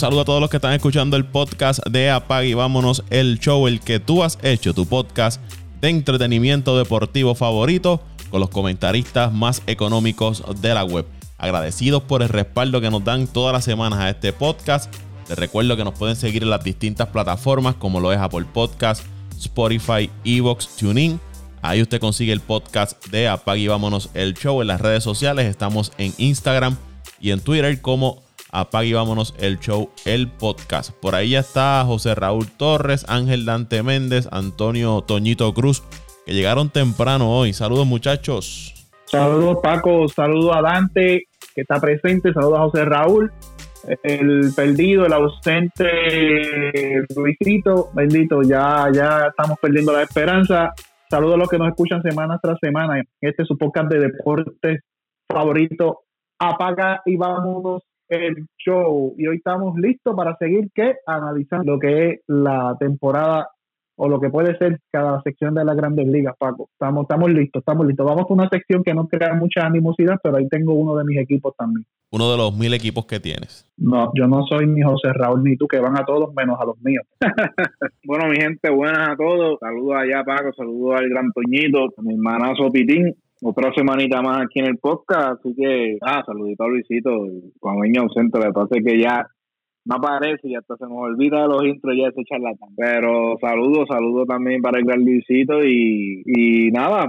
saludo a todos los que están escuchando el podcast de Apag y vámonos el show, el que tú has hecho, tu podcast de entretenimiento deportivo favorito con los comentaristas más económicos de la web. Agradecidos por el respaldo que nos dan todas las semanas a este podcast. Les recuerdo que nos pueden seguir en las distintas plataformas como lo es Apple Podcast, Spotify, Evox, TuneIn. Ahí usted consigue el podcast de Apag y vámonos el show en las redes sociales. Estamos en Instagram y en Twitter como Apague y vámonos el show, el podcast. Por ahí ya está José Raúl Torres, Ángel Dante Méndez, Antonio Toñito Cruz, que llegaron temprano hoy. Saludos muchachos. Saludos Paco, saludos a Dante, que está presente, saludos a José Raúl, el perdido, el ausente Luisito, bendito, ya, ya estamos perdiendo la esperanza. Saludos a los que nos escuchan semana tras semana. Este es su podcast de deportes favorito. Apaga y vámonos el show y hoy estamos listos para seguir que analizando lo que es la temporada o lo que puede ser cada sección de las grandes ligas, Paco. Estamos, estamos listos, estamos listos. Vamos con una sección que no crea mucha animosidad, pero ahí tengo uno de mis equipos también. Uno de los mil equipos que tienes. No, yo no soy ni José Raúl ni tú, que van a todos menos a los míos. bueno, mi gente, buenas a todos. Saludos allá, Paco. Saludos al gran Toñito, a mi hermanazo Pitín otra semanita más aquí en el podcast, así que, ah, saludito a Luisito, cuando venía ausente, le pasa que ya no aparece y hasta se nos olvida de los intros ya ese charlatán. Pero saludos, saludos también para el gran Luisito y, y nada,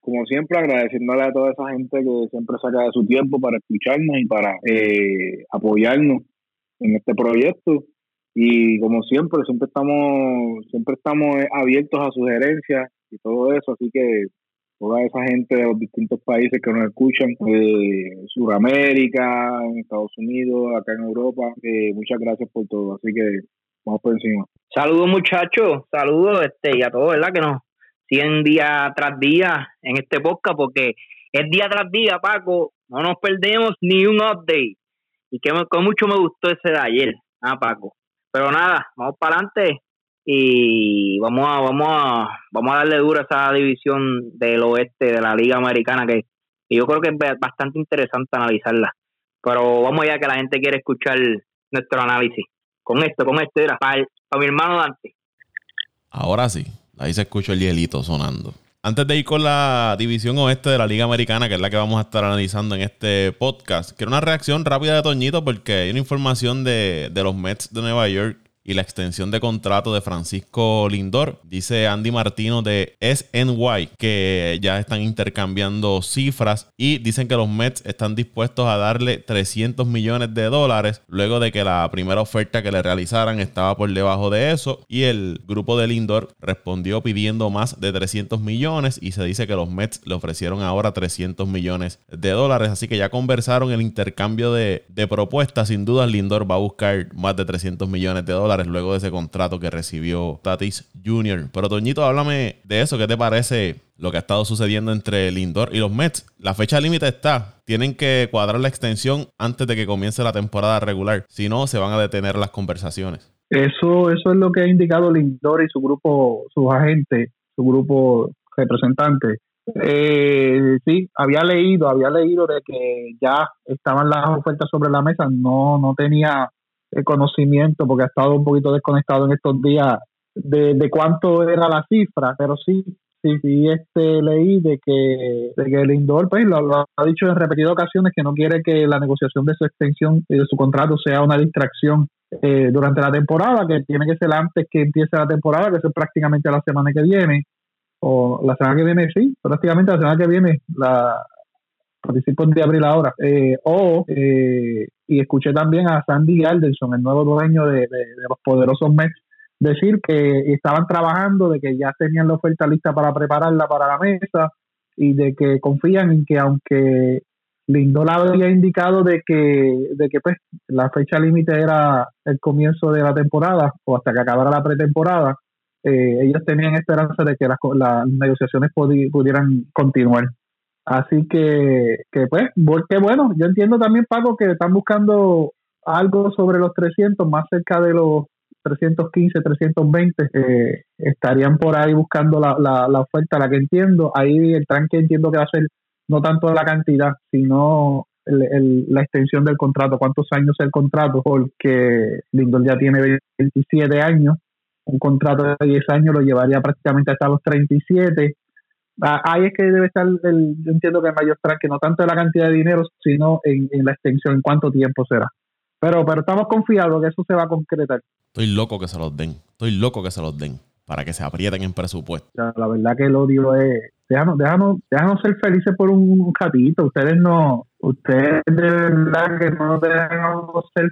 como siempre agradeciéndole a toda esa gente que siempre saca de su tiempo para escucharnos y para eh, apoyarnos en este proyecto y como siempre siempre estamos siempre estamos abiertos a sugerencias y todo eso así que toda esa gente de los distintos países que nos escuchan, de Sudamérica, en Estados Unidos, acá en Europa. Eh, muchas gracias por todo. Así que vamos por encima. Saludos muchachos, saludos este, y a todos, ¿verdad? Que nos siguen día tras día en este podcast porque es día tras día, Paco. No nos perdemos ni un update. Y que, con mucho me gustó ese de ayer, ah, Paco. Pero nada, vamos para adelante y vamos a vamos a vamos a darle duro a esa división del oeste de la liga americana que, yo creo que es bastante interesante analizarla. Pero vamos ya que la gente quiere escuchar nuestro análisis. Con esto con esto era para, mi hermano Dante. Ahora sí ahí se escucha el hielito sonando. Antes de ir con la división oeste de la Liga Americana, que es la que vamos a estar analizando en este podcast, quiero una reacción rápida de Toñito porque hay una información de, de los Mets de Nueva York y la extensión de contrato de Francisco Lindor. Dice Andy Martino de SNY que ya están intercambiando cifras y dicen que los Mets están dispuestos a darle 300 millones de dólares luego de que la primera oferta que le realizaran estaba por debajo de eso y el grupo de Lindor respondió pidiendo más de 300 millones y se dice que los Mets le ofrecieron ahora 300 millones de dólares. Así que ya conversaron el intercambio de, de propuestas. Sin duda Lindor va a buscar más de 300 millones de dólares luego de ese contrato que recibió Tatis Jr. Pero Toñito, háblame de eso. ¿Qué te parece lo que ha estado sucediendo entre Lindor y los Mets? La fecha límite está. Tienen que cuadrar la extensión antes de que comience la temporada regular. Si no, se van a detener las conversaciones. Eso, eso es lo que ha indicado Lindor y su grupo, sus agentes, su grupo representante. Eh, sí, había leído, había leído de que ya estaban las ofertas sobre la mesa, no, no tenía el conocimiento, porque ha estado un poquito desconectado en estos días de, cuánto era la cifra, pero sí, sí, sí, este, leí de que, de que el Indor, pues, lo, ha dicho en repetidas ocasiones que no quiere que la negociación de su extensión y de su contrato sea una distracción eh, durante la temporada, que tiene que ser antes que empiece la temporada, que es prácticamente la semana que viene, o la semana que viene, sí, prácticamente la semana que viene, la, participo de abril ahora, eh, o, eh, y escuché también a Sandy Alderson, el nuevo dueño de, los poderosos Mets, decir que estaban trabajando, de que ya tenían la oferta lista para prepararla para la mesa y de que confían en que aunque Lindor había indicado de que, de que pues la fecha límite era el comienzo de la temporada o hasta que acabara la pretemporada, eh, ellos tenían esperanza de que las, las negociaciones pudieran continuar. Así que, que pues, qué bueno. Yo entiendo también, Paco, que están buscando algo sobre los 300, más cerca de los 315, 320, eh, estarían por ahí buscando la, la, oferta, la que entiendo. Ahí el tranque entiendo que va a ser no tanto la cantidad, sino la extensión del contrato, cuántos años el contrato, porque Lindor ya tiene 27 años, un contrato de 10 años lo llevaría prácticamente hasta los 37. Ah, ahí es que debe estar, el, yo entiendo que el mayor que no tanto en la cantidad de dinero, sino en, en la extensión, en cuánto tiempo será. Pero, pero estamos confiados que eso se va a concretar. Estoy loco que se los den. Estoy loco que se los den para que se aprieten en presupuesto. la verdad que el odio es, déjanos, déjanos, déjanos ser felices por un ratito. Ustedes no, ustedes de verdad que no dejan ser.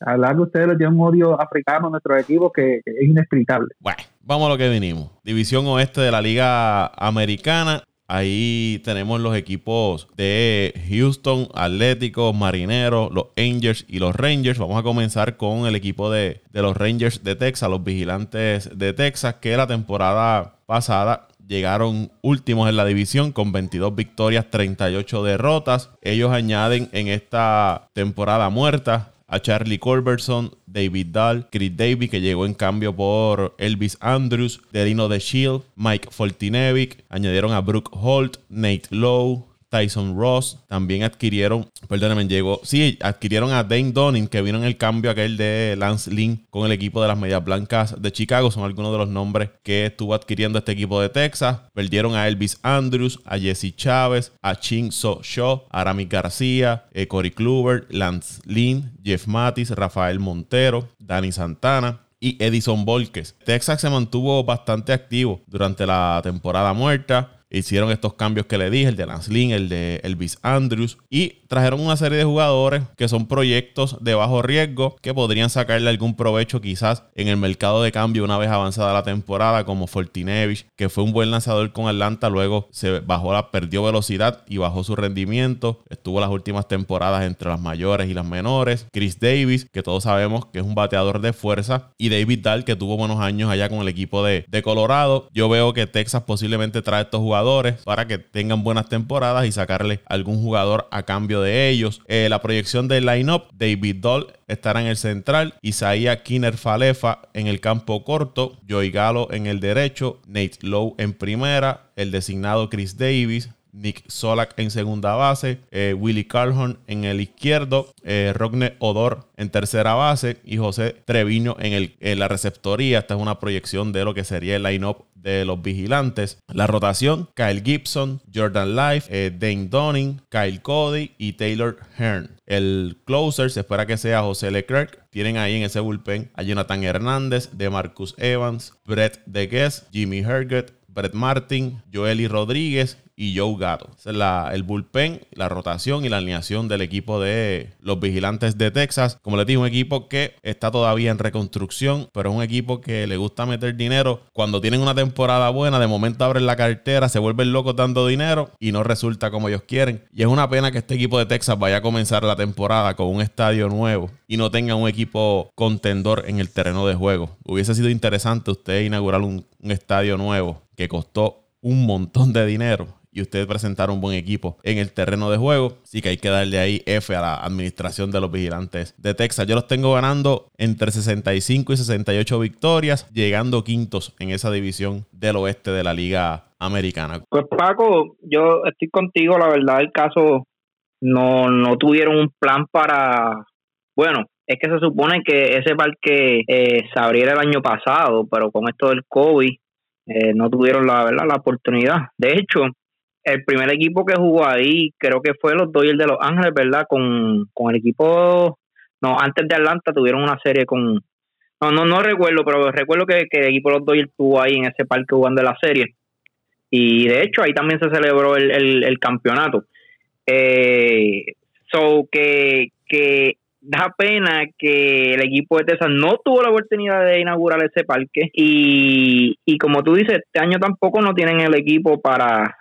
La verdad que ustedes tienen un odio africano a nuestro equipo que, es inexplicable. Bueno, vamos a lo que vinimos. División oeste de la Liga Americana. Ahí tenemos los equipos de Houston, Atlético, Marineros, los Angels y los Rangers. Vamos a comenzar con el equipo de, de, los Rangers de Texas, los vigilantes de Texas, que la temporada pasada llegaron últimos en la división con 22 victorias, 38 derrotas. Ellos añaden en esta temporada muerta a Charlie Culberson, David Dahl, Chris Davy, que llegó en cambio por Elvis Andrews, Derino de Shield, Mike Foltinevic, añadieron a Brooke Holt, Nate Lowe, Tyson Ross. También adquirieron, perdónenme, llegó, sí, adquirieron a Dane Donning, que vino en el cambio aquel de Lance Lynn con el equipo de las Medias Blancas de Chicago. Son algunos de los nombres que estuvo adquiriendo este equipo de Texas. Perdieron a Elvis Andrews, a Jesse Chávez, a Ching So Shaw, a Rami García, a eh, Corey Kluber, Lance Lynn, Jeff Matis, Rafael Montero, Danny Santana y Edison Volques. Texas se mantuvo bastante activo durante la temporada muerta hicieron estos cambios que le dije, el de Lance Lynn, el de Elvis Andrews, y trajeron una serie de jugadores que son proyectos de bajo riesgo que podrían sacarle algún provecho quizás en el mercado de cambio una vez avanzada la temporada, como Fortinevich, que fue un buen lanzador con Atlanta, luego se bajó la, perdió velocidad y bajó su rendimiento, estuvo las últimas temporadas entre las mayores y las menores, Chris Davis, que todos sabemos que es un bateador de fuerza, y David Dahl, que tuvo buenos años allá con el equipo de, de Colorado. Yo veo que Texas posiblemente trae estos jugadores para que tengan buenas temporadas y sacarle algún jugador a cambio de ellos. Eh, la proyección del lineup, David Doll estará en el central, Isaiah Kinner Falefa en el campo corto, Joey Galo en el derecho, Nate Lowe en primera, el designado Chris Davis, Nick Solak en segunda base, eh, Willie Carlhorn en el izquierdo, eh, Odor en tercera base y José Treviño en la receptoría. Esta es una proyección de lo que sería el line-up de los vigilantes. La rotación, Kyle Gibson, Jordan Life, eh, Dane Donning, Kyle Cody y Taylor Hearn. El closer se espera que sea José Leclerc. Tienen ahí en ese bullpen a Jonathan Hernández, de Marcus Evans, Brett DeGuess, Jimmy Herget, Brett Martin, Joely Rodríguez y Joe Gato. es el bullpen, la rotación y la alineación del equipo de los vigilantes de Texas. Como les dije, un equipo que está todavía en reconstrucción, pero es un equipo que le gusta meter dinero. Cuando tienen una temporada buena, de momento abren la cartera, se vuelven locos dando dinero y no resulta como ellos quieren. Y es una pena que este equipo de Texas vaya a comenzar la temporada con un estadio nuevo y no tenga un equipo contendor en el terreno de juego. Hubiese sido interesante usted inaugurar un estadio nuevo que costó un montón de dinero y ustedes presentaron un buen equipo en el terreno de juego. Así que hay que darle ahí F a la administración de los vigilantes de Texas. Yo los tengo ganando entre 65 y 68 victorias, llegando quintos en esa división del oeste de la Liga Americana. Pues Paco, yo estoy contigo, la verdad, el caso no, no tuvieron un plan para, bueno, es que se supone que ese parque eh, se abriera el año pasado, pero con esto del COVID eh, no tuvieron la verdad la oportunidad. De hecho, el primer equipo que jugó ahí creo que fue los Dodgers de Los Ángeles, ¿verdad? Con, el equipo, no, antes de Atlanta tuvieron una serie con, no, no, no recuerdo, pero recuerdo que, el equipo de los Dodgers estuvo ahí en ese parque jugando la serie. Y de hecho ahí también se celebró el, el, campeonato. Eh, so que, que da pena que el equipo de Texas no tuvo la oportunidad de inaugurar ese parque y, y como tú dices, este año tampoco no tienen el equipo para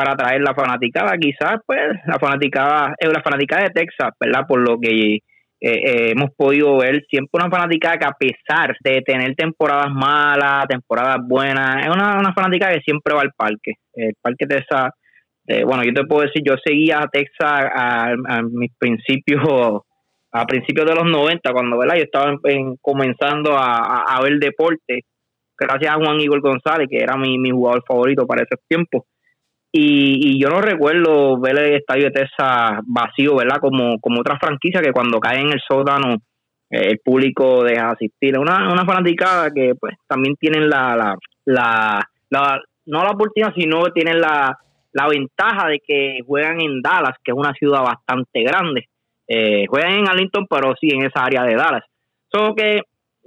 para traer la fanaticada. Quizás, pues, la fanaticada, es la fanaticada de Texas, ¿verdad? Por lo que eh, eh, hemos podido ver, siempre una fanaticada que a pesar de tener temporadas malas, temporadas buenas, es una, una fanaticada que siempre va al parque. El parque Texas, eh, bueno, yo te puedo decir, yo seguía a Texas a, mis principios, a principios de los 90, cuando, ¿verdad? Yo estaba comenzando a, ver deporte, gracias a Juan Igor González, que era mi, mi jugador favorito para ese tiempo Y, y, yo no recuerdo ver el estadio de Texas vacío, ¿verdad? Como, como otra franquicia que cuando cae en el sótano el público deja asistir. Una, una fanaticada que pues también tienen la, la, la, no la oportunidad, sino tienen la, la ventaja de que juegan en Dallas, que es una ciudad bastante grande. Eh, juegan en Arlington, pero sí en esa área de Dallas. So que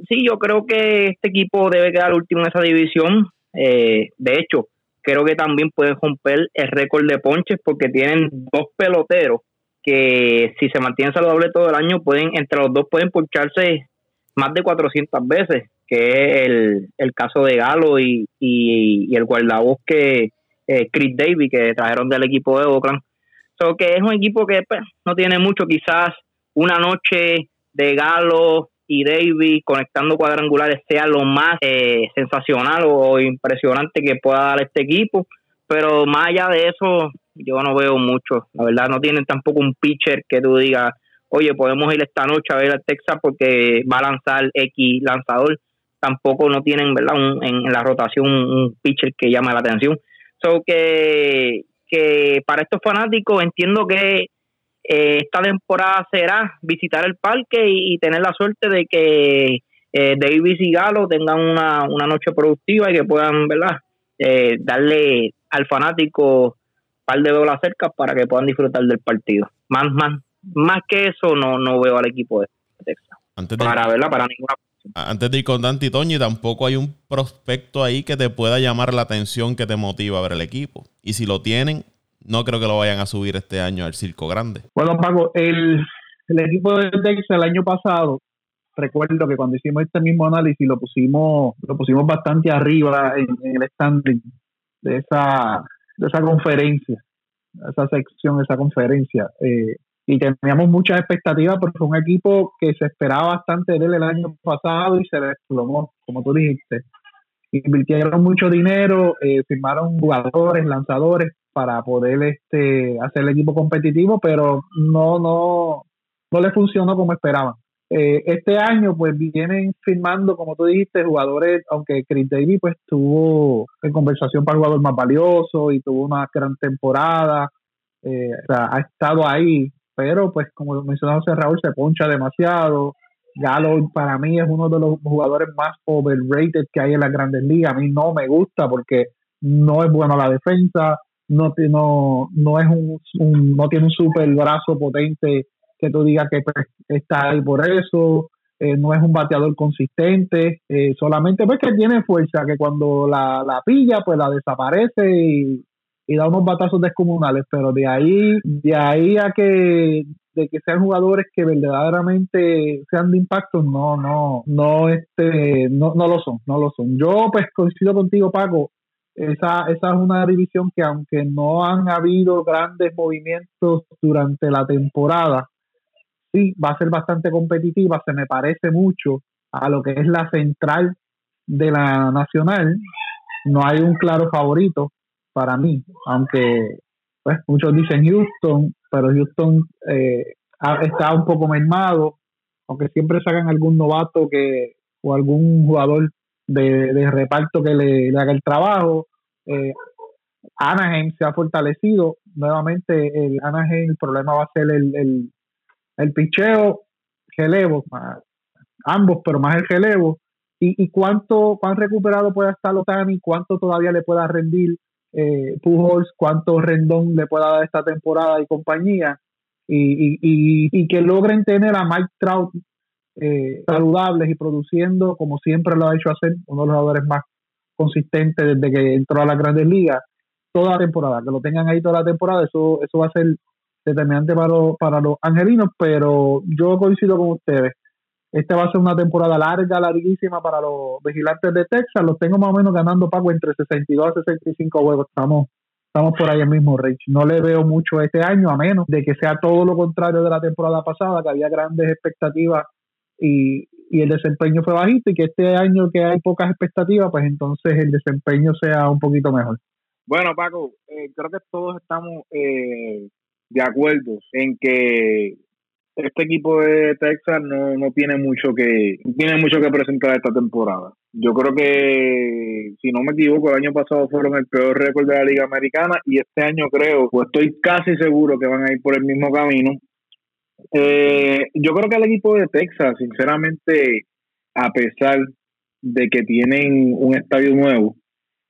sí, yo creo que este equipo debe quedar último en esa división. Eh, de hecho, creo que también pueden romper el récord de ponches porque tienen dos peloteros que si se mantienen saludables todo el año, pueden entre los dos pueden poncharse más de 400 veces, que es el, el caso de Galo y, y, el guardabosque eh, Chris Davis que trajeron del equipo de Oakland. So que es un equipo que pues, no tiene mucho, quizás una noche de Galo y Davis conectando cuadrangulares sea lo más eh, sensacional o impresionante que pueda dar este equipo, pero más allá de eso, yo no veo mucho. La verdad, no tienen tampoco un pitcher que tú digas, oye, podemos ir esta noche a ver al Texas porque va a lanzar X lanzador. Tampoco no tienen, ¿verdad? en, la rotación un, pitcher que llame la atención. So que, que para estos fanáticos entiendo que eh, esta temporada será visitar el parque y, tener la suerte de que eh, Davis y Galo tengan una, una noche productiva y que puedan, ¿verdad? Eh, darle al fanático par de velas cerca para que puedan disfrutar del partido. Más, más, más que eso no, no veo al equipo de Texas. Antes de, para verla, para ninguna antes de ir con Dante y Toño, tampoco hay un prospecto ahí que te pueda llamar la atención que te motiva a ver el equipo. Y si lo tienen, no creo que lo vayan a subir este año al circo grande. Bueno, Paco, el, el equipo de Texas el año pasado, recuerdo que cuando hicimos este mismo análisis lo pusimos, lo pusimos bastante arriba en, el standing de esa de esa conferencia, esa sección, esa conferencia. Eh, y teníamos muchas expectativas porque fue un equipo que se esperaba bastante de él el año pasado y se desplomó, como tú dijiste. Invirtieron mucho dinero, eh, firmaron jugadores, lanzadores para poder este hacer el equipo competitivo, pero no no no le funcionó como esperaban. Eh, este año pues vienen firmando, como tú dijiste, jugadores, aunque Chris Davis pues estuvo en conversación para el jugador más valioso y tuvo una gran temporada, eh, o sea, ha estado ahí, pero pues como mencionaba Raúl, se poncha demasiado. Galo para mí es uno de los jugadores más overrated que hay en las grandes ligas. A mí no me gusta porque no es bueno la defensa, no, no, no es un, no tiene un super brazo potente que tú digas que pues, está ahí por eso, eh, no es un bateador consistente, eh, solamente pues que tiene fuerza, que cuando la, la pilla pues la desaparece y, da unos batazos descomunales, pero de ahí, de ahí a que de que sean jugadores que verdaderamente sean de impacto, no, no, no, este, no, no lo son, no lo son. Yo pues coincido contigo, Paco, esa, esa es una división que aunque no han habido grandes movimientos durante la temporada, sí va a ser bastante competitiva, se me parece mucho a lo que es la central de la nacional. No hay un claro favorito para mí, aunque pues muchos dicen Houston, pero Houston eh, está un poco mermado, aunque siempre sacan algún novato que o algún jugador de, reparto que le, haga el trabajo. Eh, Anaheim se ha fortalecido. Nuevamente, el Anaheim, el problema va a ser el, el picheo, relevo, ambos, pero más el relevo, y, y cuánto, cuán recuperado pueda estar Otani, cuánto todavía le pueda rendir eh, Pujols, cuánto rendón le pueda dar esta temporada y compañía, y, y, y, que logren tener a Mike Trout eh, saludables y produciendo como siempre lo ha hecho hacer, uno de los jugadores más consistentes desde que entró a las grandes ligas, toda la temporada, que lo tengan ahí toda la temporada, eso, eso va a ser determinante para, para los angelinos, pero yo coincido con ustedes. Esta va a ser una temporada larga, larguísima para los vigilantes de Texas. Los tengo más o menos ganando pago entre 62 a 65 juegos. Estamos, estamos por ahí el mismo, Rich. No le veo mucho este año, a menos de que sea todo lo contrario de la temporada pasada, que había grandes expectativas y, y el desempeño fue bajito, y que este año que hay pocas expectativas, pues entonces el desempeño sea un poquito mejor. Bueno, Paco, eh, creo que todos estamos eh, de acuerdo en que este equipo de Texas no, no tiene mucho que tiene mucho que presentar esta temporada. Yo creo que, si no me equivoco, el año pasado fueron el peor récord de la Liga Americana y este año creo, pues estoy casi seguro que van a ir por el mismo camino. Eh, yo creo que el equipo de Texas, sinceramente, a pesar de que tienen un estadio nuevo,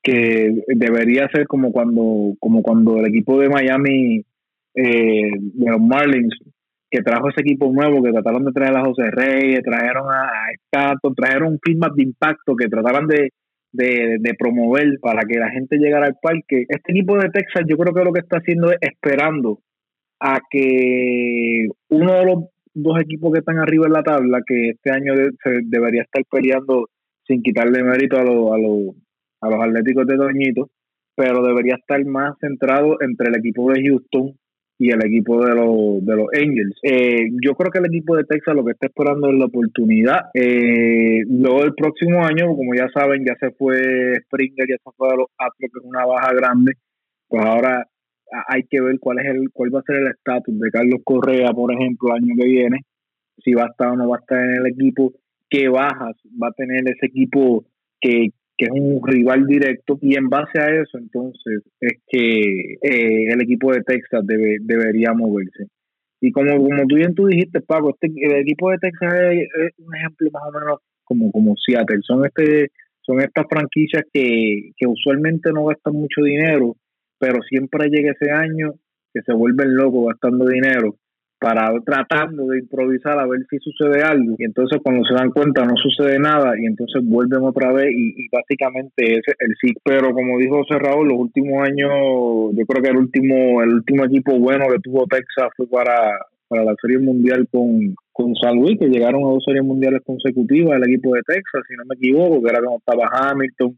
que debería ser como cuando, como cuando el equipo de Miami, eh, de los Marlins, que trajo ese equipo nuevo, que trataron de traer a José Reyes, trajeron a Estato, trajeron un clima de impacto que trataban de, de, promover para que la gente llegara al parque. Este equipo de Texas yo creo que lo que está haciendo es esperando a que uno de los dos equipos que están arriba en la tabla, que este año se debería estar peleando sin quitarle mérito a, los a, los a los Atléticos de Doñito, pero debería estar más centrado entre el equipo de Houston y el equipo de los, de los Angels. Eh, yo creo que el equipo de Texas lo que está esperando es la oportunidad. Eh, luego el próximo año, como ya saben, ya se fue Springer, ya se fue a los Astros, que es una baja grande. Pues ahora hay que ver cuál es el cuál va a ser el estatus de Carlos Correa, por ejemplo, el año que viene, si va a estar o no va a estar en el equipo, qué bajas va a tener ese equipo que, que es un rival directo y en base a eso entonces es que eh, el equipo de Texas debe, debería moverse. Y como, como tú bien tú dijiste, Paco, este, el equipo de Texas es, un ejemplo más o menos como, como Seattle. Son, este, son estas franquicias que, que usualmente no gastan mucho dinero, pero siempre llega ese año que se vuelven locos gastando dinero para tratando de improvisar a ver si sucede algo. Y entonces cuando se dan cuenta no sucede nada y entonces vuelven otra vez y, básicamente es el sí. Pero como dijo José Raúl los últimos años yo creo que el último el último equipo bueno que tuvo Texas fue para, para la serie mundial con, con San Luis que llegaron a dos series mundiales consecutivas el equipo de Texas si no me equivoco que era como estaba Hamilton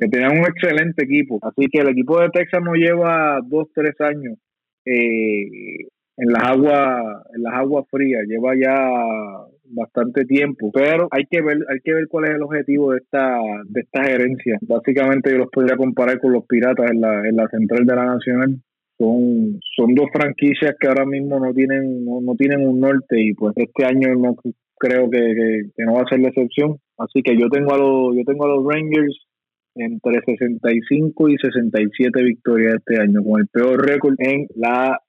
que tenían un excelente equipo. Así que el equipo de Texas no lleva dos tres años eh, en las aguas en las aguas frías lleva ya bastante tiempo. Pero hay que ver hay que ver cuál es el objetivo de esta de esta gerencia. Básicamente yo los podría comparar con los piratas en la, en la central de la nacional. Son son dos franquicias que ahora mismo no tienen no, tienen un norte y pues este año no creo que, que, no va a ser la excepción. Así que yo tengo a los yo tengo a los Rangers entre 65 y 67 victorias este año, con el peor récord en la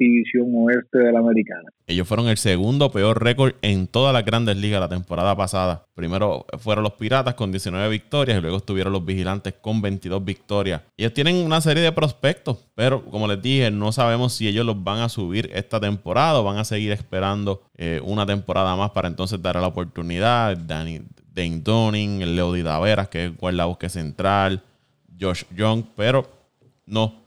división oeste de la americana. Ellos fueron el segundo peor récord en todas las grandes ligas la temporada pasada. Primero fueron los Piratas con 19 victorias y luego estuvieron los Vigilantes con 22 victorias. Ellos tienen una serie de prospectos, pero como les dije, no sabemos si ellos los van a subir esta temporada o van a seguir esperando eh, una temporada más para entonces dar la oportunidad. Danny, Dane Donning, Leo Daveras, que es la bosque central, Josh Young, pero no,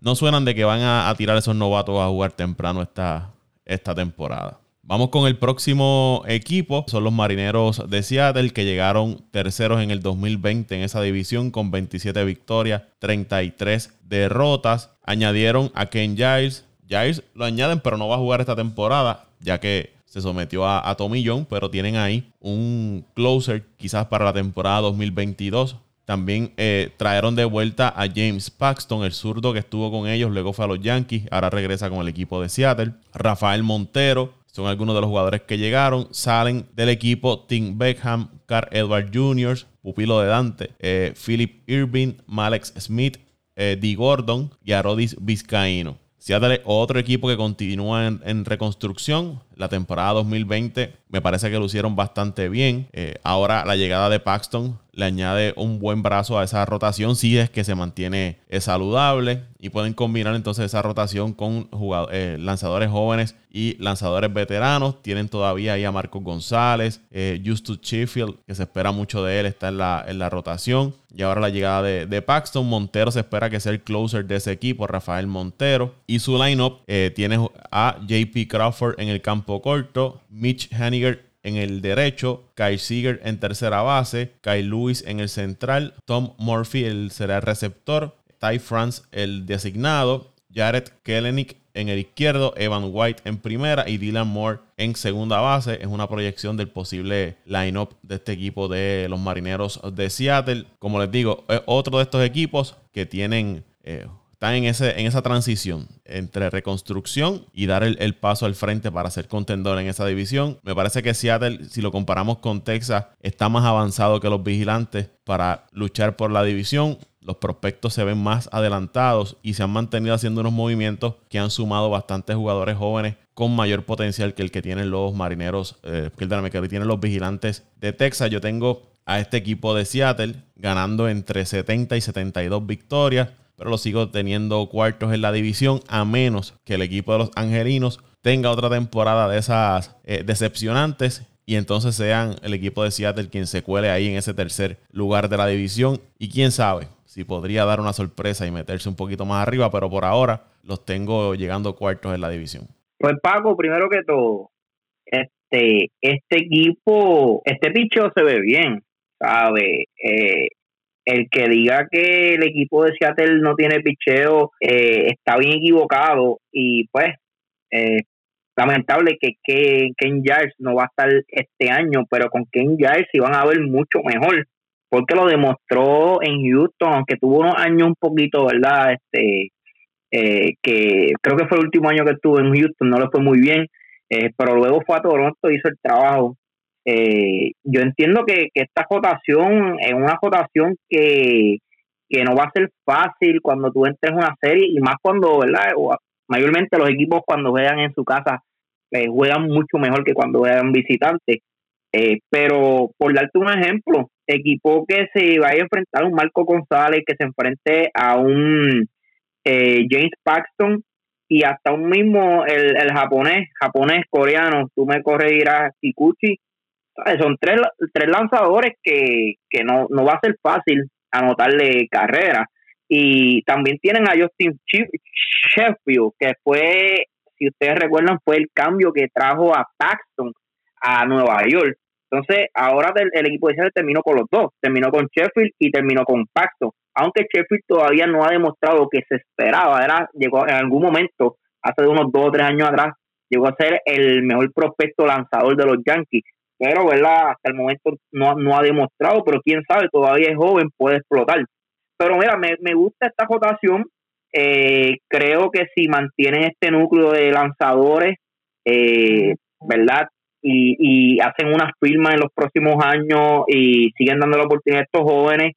no suenan de que van a, tirar esos novatos a jugar temprano esta, esta temporada. Vamos con el próximo equipo. Son los Marineros de Seattle que llegaron terceros en el 2020 en esa división con 27 victorias, 33 derrotas. Añadieron a Ken Giles. Giles lo añaden pero no va a jugar esta temporada ya que se sometió a, a Tommy John, pero tienen ahí un closer quizás para la temporada 2022. También eh, trajeron de vuelta a James Paxton, el zurdo que estuvo con ellos, luego fue a los Yankees, ahora regresa con el equipo de Seattle. Rafael Montero, son algunos de los jugadores que llegaron. Salen del equipo Tim Beckham, Carl Edward Jr., pupilo de Dante, eh, Philip Irving, Malex Smith, eh, D. Gordon y Arodis Vizcaíno. Seattle otro equipo que continúa en, reconstrucción. La temporada 2020 me parece que lo hicieron bastante bien. ahora la llegada de Paxton le añade un buen brazo a esa rotación si es que se mantiene eh, saludable y pueden combinar entonces esa rotación con eh, lanzadores jóvenes y lanzadores veteranos. Tienen todavía ahí a Marcos González, eh, Justus Sheffield, que se espera mucho de él, está en la, en la rotación. Y ahora la llegada de, Paxton. Montero se espera que sea el closer de ese equipo, Rafael Montero. Y su lineup tiene a JP Crawford en el campo corto, Mitch Haniger en el derecho, Kyle Seager en tercera base, Kyle Lewis en el central, Tom Murphy el será el receptor, Ty France el designado, Jared Kellenick en el izquierdo, Evan White en primera y Dylan Moore en segunda base. Es una proyección del posible lineup de este equipo de los marineros de Seattle. Como les digo, es otro de estos equipos que tienen eh, están en, ese, en esa transición entre reconstrucción y dar el, paso al frente para ser contendor en esa división. Me parece que Seattle, si lo comparamos con Texas, está más avanzado que los vigilantes para luchar por la división. Los prospectos se ven más adelantados y se han mantenido haciendo unos movimientos que han sumado bastantes jugadores jóvenes con mayor potencial que el que tienen los marineros, eh, que que tienen los vigilantes de Texas. Yo tengo a este equipo de Seattle ganando entre 70 y 72 victorias, pero lo sigo teniendo cuartos en la división a menos que el equipo de los Angelinos tenga otra temporada de esas eh, decepcionantes y entonces sean el equipo de Seattle quien se cuele ahí en ese tercer lugar de la división y quién sabe si podría dar una sorpresa y meterse un poquito más arriba, pero por ahora los tengo llegando cuartos en la división. Pues Paco, primero que todo, este, este equipo, este picho se ve bien, ¿sabe? Eh, el que diga que el equipo de Seattle no tiene picheo eh, está bien equivocado y pues eh, lamentable que, Ken Giles no va a estar este año, pero con Ken Giles iban a ver mucho mejor porque lo demostró en Houston, aunque tuvo unos años un poquito, ¿verdad? Este, eh, que creo que fue el último año que estuvo en Houston, no le fue muy bien, eh, pero luego fue a Toronto, hizo el trabajo. Eh, yo entiendo que, esta votación es una votación que, no va a ser fácil cuando tú entres en una serie y más cuando, ¿verdad? mayormente los equipos cuando juegan en su casa juegan mucho mejor que cuando juegan visitantes. pero por darte un ejemplo, equipo que se vaya a enfrentar a un Marco González, que se enfrente a un eh, James Paxton y hasta un mismo el, el japonés, japonés, coreano, tú me corregirás, Kikuchi. Son tres, tres lanzadores que, que no, no va a ser fácil anotarle carrera. Y también tienen a Justin Sheffield, que fue, si ustedes recuerdan, fue el cambio que trajo a Paxton a Nueva York. Entonces, ahora el, equipo de Seattle terminó con los dos, terminó con Sheffield y terminó con Paxton aunque Sheffield todavía no ha demostrado que se esperaba, era, llegó en algún momento, hace unos dos o tres años atrás, llegó a ser el mejor prospecto lanzador de los Yankees, pero verdad hasta el momento no, no ha demostrado, pero quién sabe, todavía es joven, puede explotar. Pero mira, me, me gusta esta rotación, eh, creo que si mantienen este núcleo de lanzadores, eh, ¿verdad? Y, y hacen unas firmas en los próximos años y siguen dando la oportunidad a estos jóvenes,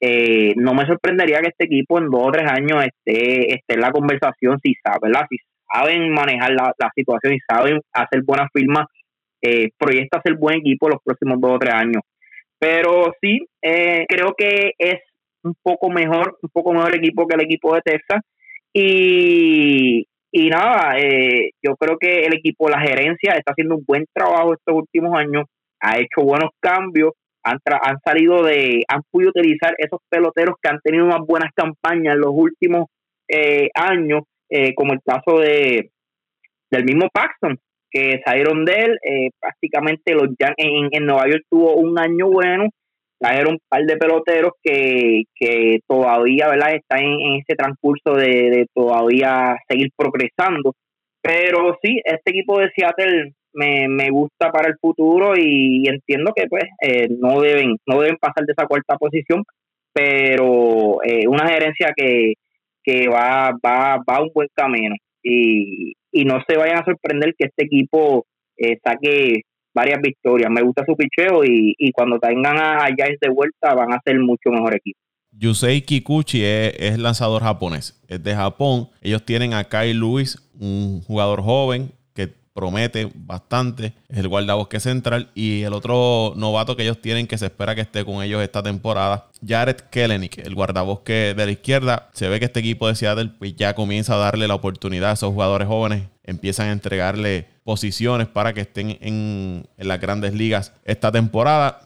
eh, no me sorprendería que este equipo en dos o tres años esté, esté en la conversación si saben, si saben manejar la, situación y saben hacer buenas firmas, eh, proyecta ser buen equipo los próximos dos o tres años. Pero sí, eh, creo que es un poco mejor, un poco mejor equipo que el equipo de Texas. Y, y nada, eh, yo creo que el equipo, la gerencia está haciendo un buen trabajo estos últimos años, ha hecho buenos cambios, han, han salido de, han podido utilizar esos peloteros que han tenido unas buenas campañas en los últimos eh, años, eh, como el caso de del mismo Paxton, que salieron de él, eh, prácticamente los en, en Nueva York tuvo un año bueno, trajeron un par de peloteros que, que todavía ¿verdad? están en, ese transcurso de, de, todavía seguir progresando. Pero sí, este equipo de Seattle me, me gusta para el futuro y entiendo que pues eh, no deben no deben pasar de esa cuarta posición pero eh, una gerencia que, que va, va, va a un buen camino y, y no se vayan a sorprender que este equipo eh, saque varias victorias. Me gusta su picheo y, y cuando tengan a, a de vuelta van a ser mucho mejor equipo. Yusei Kikuchi es, es, lanzador japonés, es de Japón. Ellos tienen a Kai Luis, un jugador joven promete bastante, es el guardabosque central. Y el otro novato que ellos tienen, que se espera que esté con ellos esta temporada, Jared Kellenick, el guardabosque de la izquierda. Se ve que este equipo de Seattle pues, ya comienza a darle la oportunidad a esos jugadores jóvenes, empiezan a entregarle posiciones para que estén en, las grandes ligas esta temporada.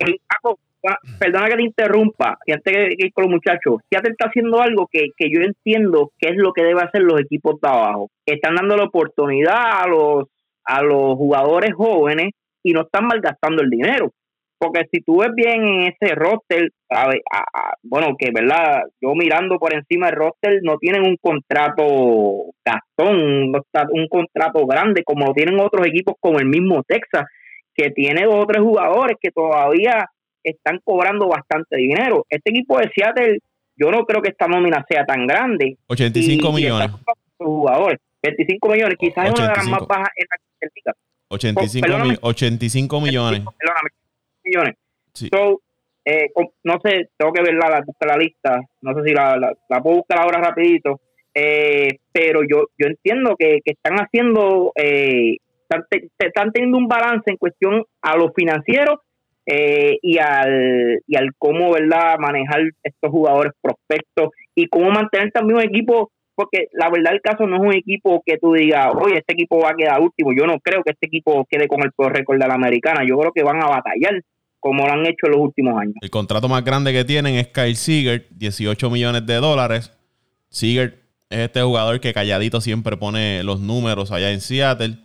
Perdona que te interrumpa, y antes que ir con los muchachos, Seattle está haciendo algo que, que yo entiendo que es lo que deben hacer los equipos de abajo. Están dando la oportunidad a los a los jugadores jóvenes y no están malgastando el dinero. Porque si tú ves bien en ese roster, bueno, que verdad, yo mirando por encima del roster, no tienen un contrato gastón, un contrato grande como lo tienen otros equipos como el mismo Texas, que tiene dos o tres jugadores que todavía están cobrando bastante dinero. Este equipo de Seattle, yo no creo que esta nómina sea tan grande. 85 millones. jugadores. 25 millones, quizás es una de las más bajas en la liga. 85, 85 millones. Perdóname, millones. So, eh, no sé, tengo que verla, la, la lista, no sé si la, la, puedo buscar ahora rapidito, eh, pero yo yo entiendo que, que están haciendo, eh, están, están, teniendo un balance en cuestión a lo financiero eh, y al y al cómo verdad manejar estos jugadores prospectos y cómo mantener también un equipo porque la verdad el caso no es un equipo que tú digas, oye, este equipo va a quedar último. Yo no creo que este equipo quede con el peor récord de la americana. Yo creo que van a batallar como lo han hecho en los últimos años. El contrato más grande que tienen es Kyle Seager, 18 millones de dólares. Seager es este jugador que calladito siempre pone los números allá en Seattle.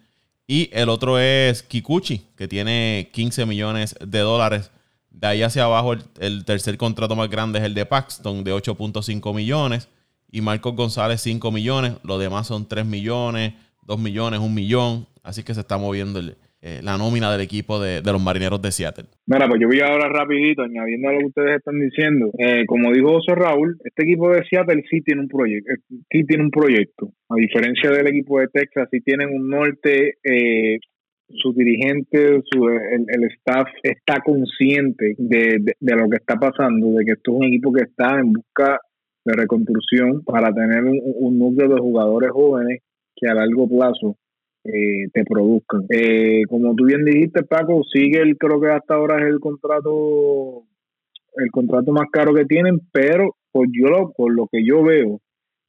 Y el otro es Kikuchi, que tiene 15 millones de dólares. De ahí hacia abajo, el, tercer contrato más grande es el de Paxton, de 8.5 millones. Y Marcos González, 5 millones. Los demás son 3 millones, 2 millones, 1 millón. Así que se está moviendo el, eh, la nómina del equipo de, los marineros de Seattle. Mira, pues yo voy ahora rapidito, añadiendo a lo que ustedes están diciendo. Eh, como dijo José Raúl, este equipo de Seattle sí tiene un proyecto, eh, sí tiene un proyecto. A diferencia del equipo de Texas, sí tienen un norte su dirigente, su, el, staff está consciente de, lo que está pasando, de que esto es un equipo que está en busca de reconstrucción para tener un núcleo de jugadores jóvenes que a largo plazo eh, te produzcan. Eh, como tú bien dijiste, Paco, sigue el, creo que hasta ahora es el contrato el contrato más caro que tienen, pero por yo por lo que yo veo,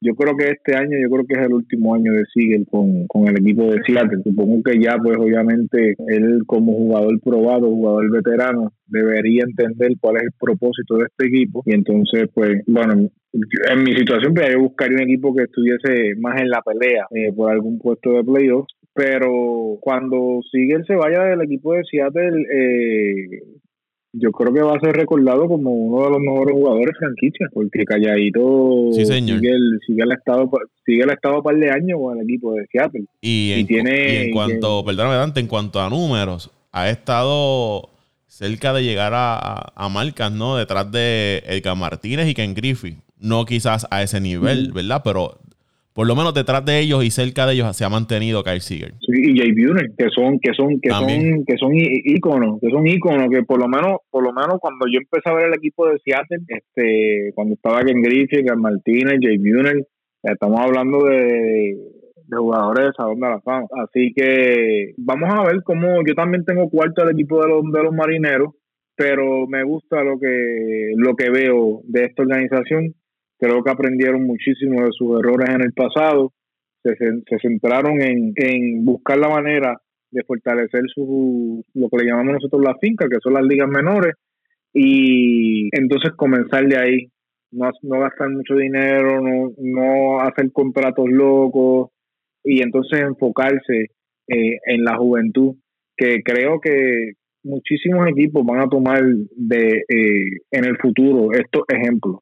yo creo que este año, yo creo que es el último año de Sigel con, con el equipo de Seattle. Supongo que ya, pues obviamente, él como jugador probado, jugador veterano, debería entender cuál es el propósito de este equipo. Y entonces, pues, bueno, en mi situación, pues yo buscaría un equipo que estuviese más en la pelea eh, por algún puesto de playoff pero cuando Sigel se vaya del equipo de Seattle, eh, yo creo que va a ser recordado como uno de los mejores jugadores franquicia, porque Calladito sí, señor. sigue, el, sigue el estado sigue el estado par de años con el equipo de Seattle. Y, en, tiene, en cuanto, perdóname Dante, en cuanto a números, ha estado cerca de llegar a, a, marcas, ¿no? Detrás de Edgar Martínez y Ken Griffey. No quizás a ese nivel, ¿verdad? Pero por lo menos detrás de ellos y cerca de ellos se ha mantenido Kyle Seager. Sí, y Jay Buhner, que son, que son, que son, que son íconos, que son íconos, que por lo menos, por lo menos cuando yo empecé a ver el equipo de Seattle, este, cuando estaba Ken Griffith, Ken Martínez, Jay Buhner, estamos hablando de, de jugadores de Salón de la Fama. Así que vamos a ver cómo yo también tengo cuarto al equipo de los, de los marineros, pero me gusta lo que, lo que veo de esta organización Creo que aprendieron muchísimo de sus errores en el pasado. Se, se centraron en, en buscar la manera de fortalecer su, lo que le llamamos nosotros la finca, que son las ligas menores, y entonces comenzar de ahí, no, no gastar mucho dinero, no, no hacer contratos locos, y entonces enfocarse eh, en la juventud, que creo que muchísimos equipos van a tomar de eh, en el futuro estos ejemplos.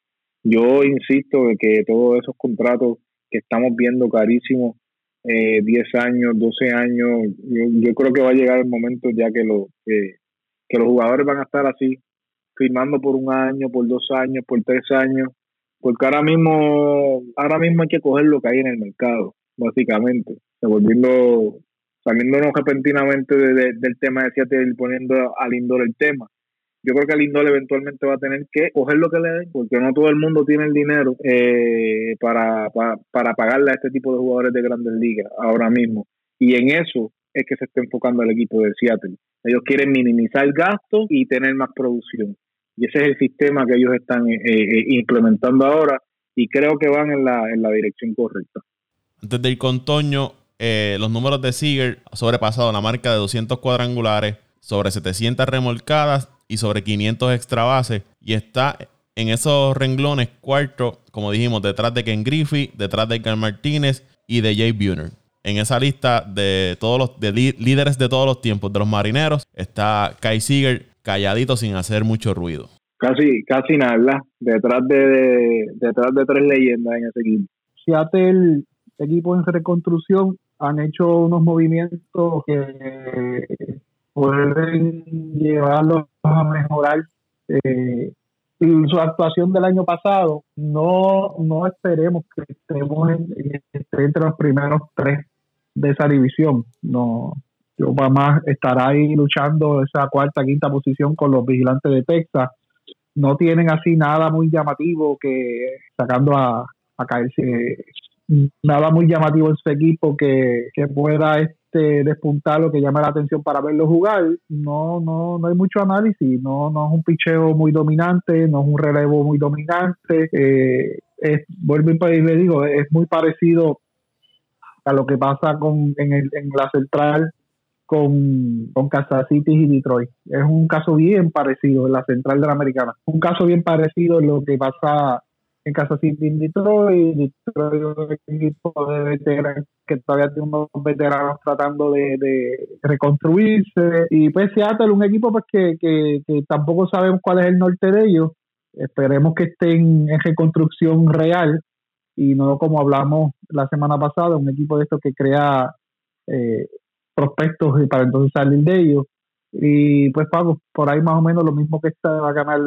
Yo insisto de que todos esos contratos que estamos viendo carísimos, eh, 10 años, 12 años, yo, creo que va a llegar el momento ya que, lo, que los jugadores van a estar así, firmando por un año, por dos años, por tres años, porque ahora mismo, ahora mismo hay que coger lo que hay en el mercado, básicamente, volviendo, saliéndonos repentinamente del tema de Seattle y poniendo al indoor el tema yo creo que Lindor eventualmente va a tener que coger lo que le den, porque no todo el mundo tiene el dinero eh, para, para, pagarle a este tipo de jugadores de grandes ligas ahora mismo. Y en eso es que se está enfocando el equipo de Seattle. Ellos quieren minimizar gastos y tener más producción. Y ese es el sistema que ellos están eh, eh, implementando ahora y creo que van en la, en la dirección correcta. Antes de ir con Toño, los números de Seager han sobrepasado la marca de 200 cuadrangulares, sobre 700 remolcadas y sobre 500 extra bases. Y está en esos renglones cuarto, como dijimos, detrás de Ken Griffey, detrás de Edgar Martínez y de Jay Buhner. En esa lista de todos los líderes de todos los tiempos de los marineros está Kai Seager calladito sin hacer mucho ruido. Casi, casi nada, detrás de, detrás de tres leyendas en ese equipo. Seattle, equipo en reconstrucción, han hecho unos movimientos que pueden llevarlos a mejorar eh, su actuación del año pasado, no, no esperemos que estemos entre los primeros tres de esa división. No, yo más estará ahí luchando esa cuarta, quinta posición con los vigilantes de Texas. No tienen así nada muy llamativo que sacando a, a caerse nada muy llamativo en su equipo que pueda este, despuntar lo que llame la atención para verlo jugar. No, no, no hay mucho análisis, no, no es un picheo muy dominante, no es un relevo muy dominante. Eh, es, vuelvo y le digo, es muy parecido a lo que pasa con, en, el, en la central con, con Kansas City y Detroit. Es un caso bien parecido en la central de la americana. Un caso bien parecido en lo que pasa en Kansas City Detroit. Detroit un equipo de veteranos que todavía tiene unos veteranos tratando de, reconstruirse. Y pues Seattle, un equipo pues que, que, que tampoco sabemos cuál es el norte de ellos. Esperemos que estén en reconstrucción real y no como hablamos la semana pasada, un equipo de estos que crea eh, prospectos y para entonces salir de ellos. Y pues pago, por ahí más o menos lo mismo que está a ganar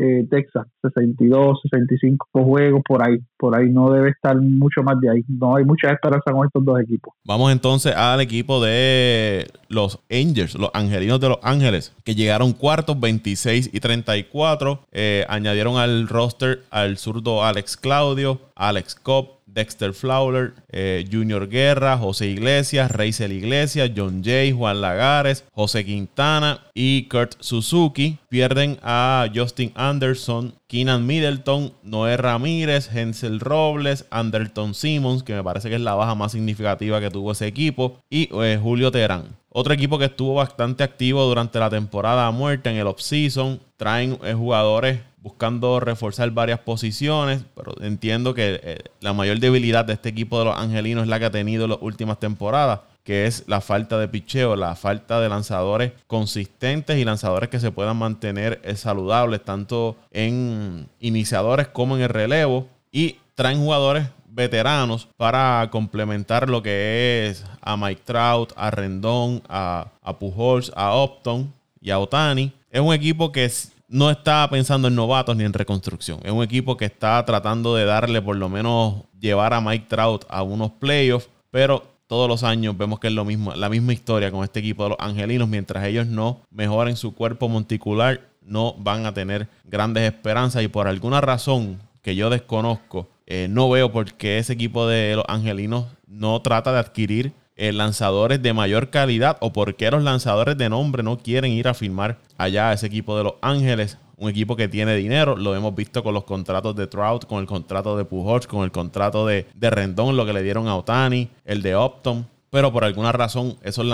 eh, Texas, 62, 65 juegos, por ahí, por ahí no debe estar mucho más de ahí. No hay mucha esperanza con estos dos equipos. Vamos entonces al equipo de los Angels, los Angelinos de los Ángeles, que llegaron cuartos 26 y 34. Eh, añadieron al roster al zurdo Alex Claudio, Alex Cobb, Dexter Fowler, eh, Junior Guerra, José Iglesias, Reisel Iglesias, John Jay, Juan Lagares, José Quintana y Kurt Suzuki. Pierden a Justin Anderson, Keenan Middleton, Noé Ramírez, Hensel Robles, Anderton Simmons, que me parece que es la baja más significativa que tuvo ese equipo, y eh, Julio Terán. Otro equipo que estuvo bastante activo durante la temporada muerta en el offseason. Traen eh, jugadores buscando reforzar varias posiciones, pero entiendo que eh, la mayor debilidad de este equipo de los angelinos es la que ha tenido en las últimas temporadas, que es la falta de picheo, la falta de lanzadores consistentes y lanzadores que se puedan mantener eh, saludables, tanto en iniciadores como en el relevo. Y traen jugadores veteranos para complementar lo que es a Mike Trout, a Rendón, a, a Pujols, a Upton y a Otani. Es un equipo que no está pensando en novatos ni en reconstrucción. Es un equipo que está tratando de darle por lo menos llevar a Mike Trout a unos playoffs, pero todos los años vemos que es lo mismo, la misma historia con este equipo de los angelinos. Mientras ellos no mejoren su cuerpo monticular, no van a tener grandes esperanzas y por alguna razón que yo desconozco, eh, no veo por qué ese equipo de los angelinos no trata de adquirir eh, lanzadores de mayor calidad o por qué los lanzadores de nombre no quieren ir a firmar allá a ese equipo de Los Ángeles. Un equipo que tiene dinero, lo hemos visto con los contratos de Trout, con el contrato de Pujols, con el contrato de, de Rendón, lo que le dieron a Otani, el de Opton. Pero por alguna razón, esos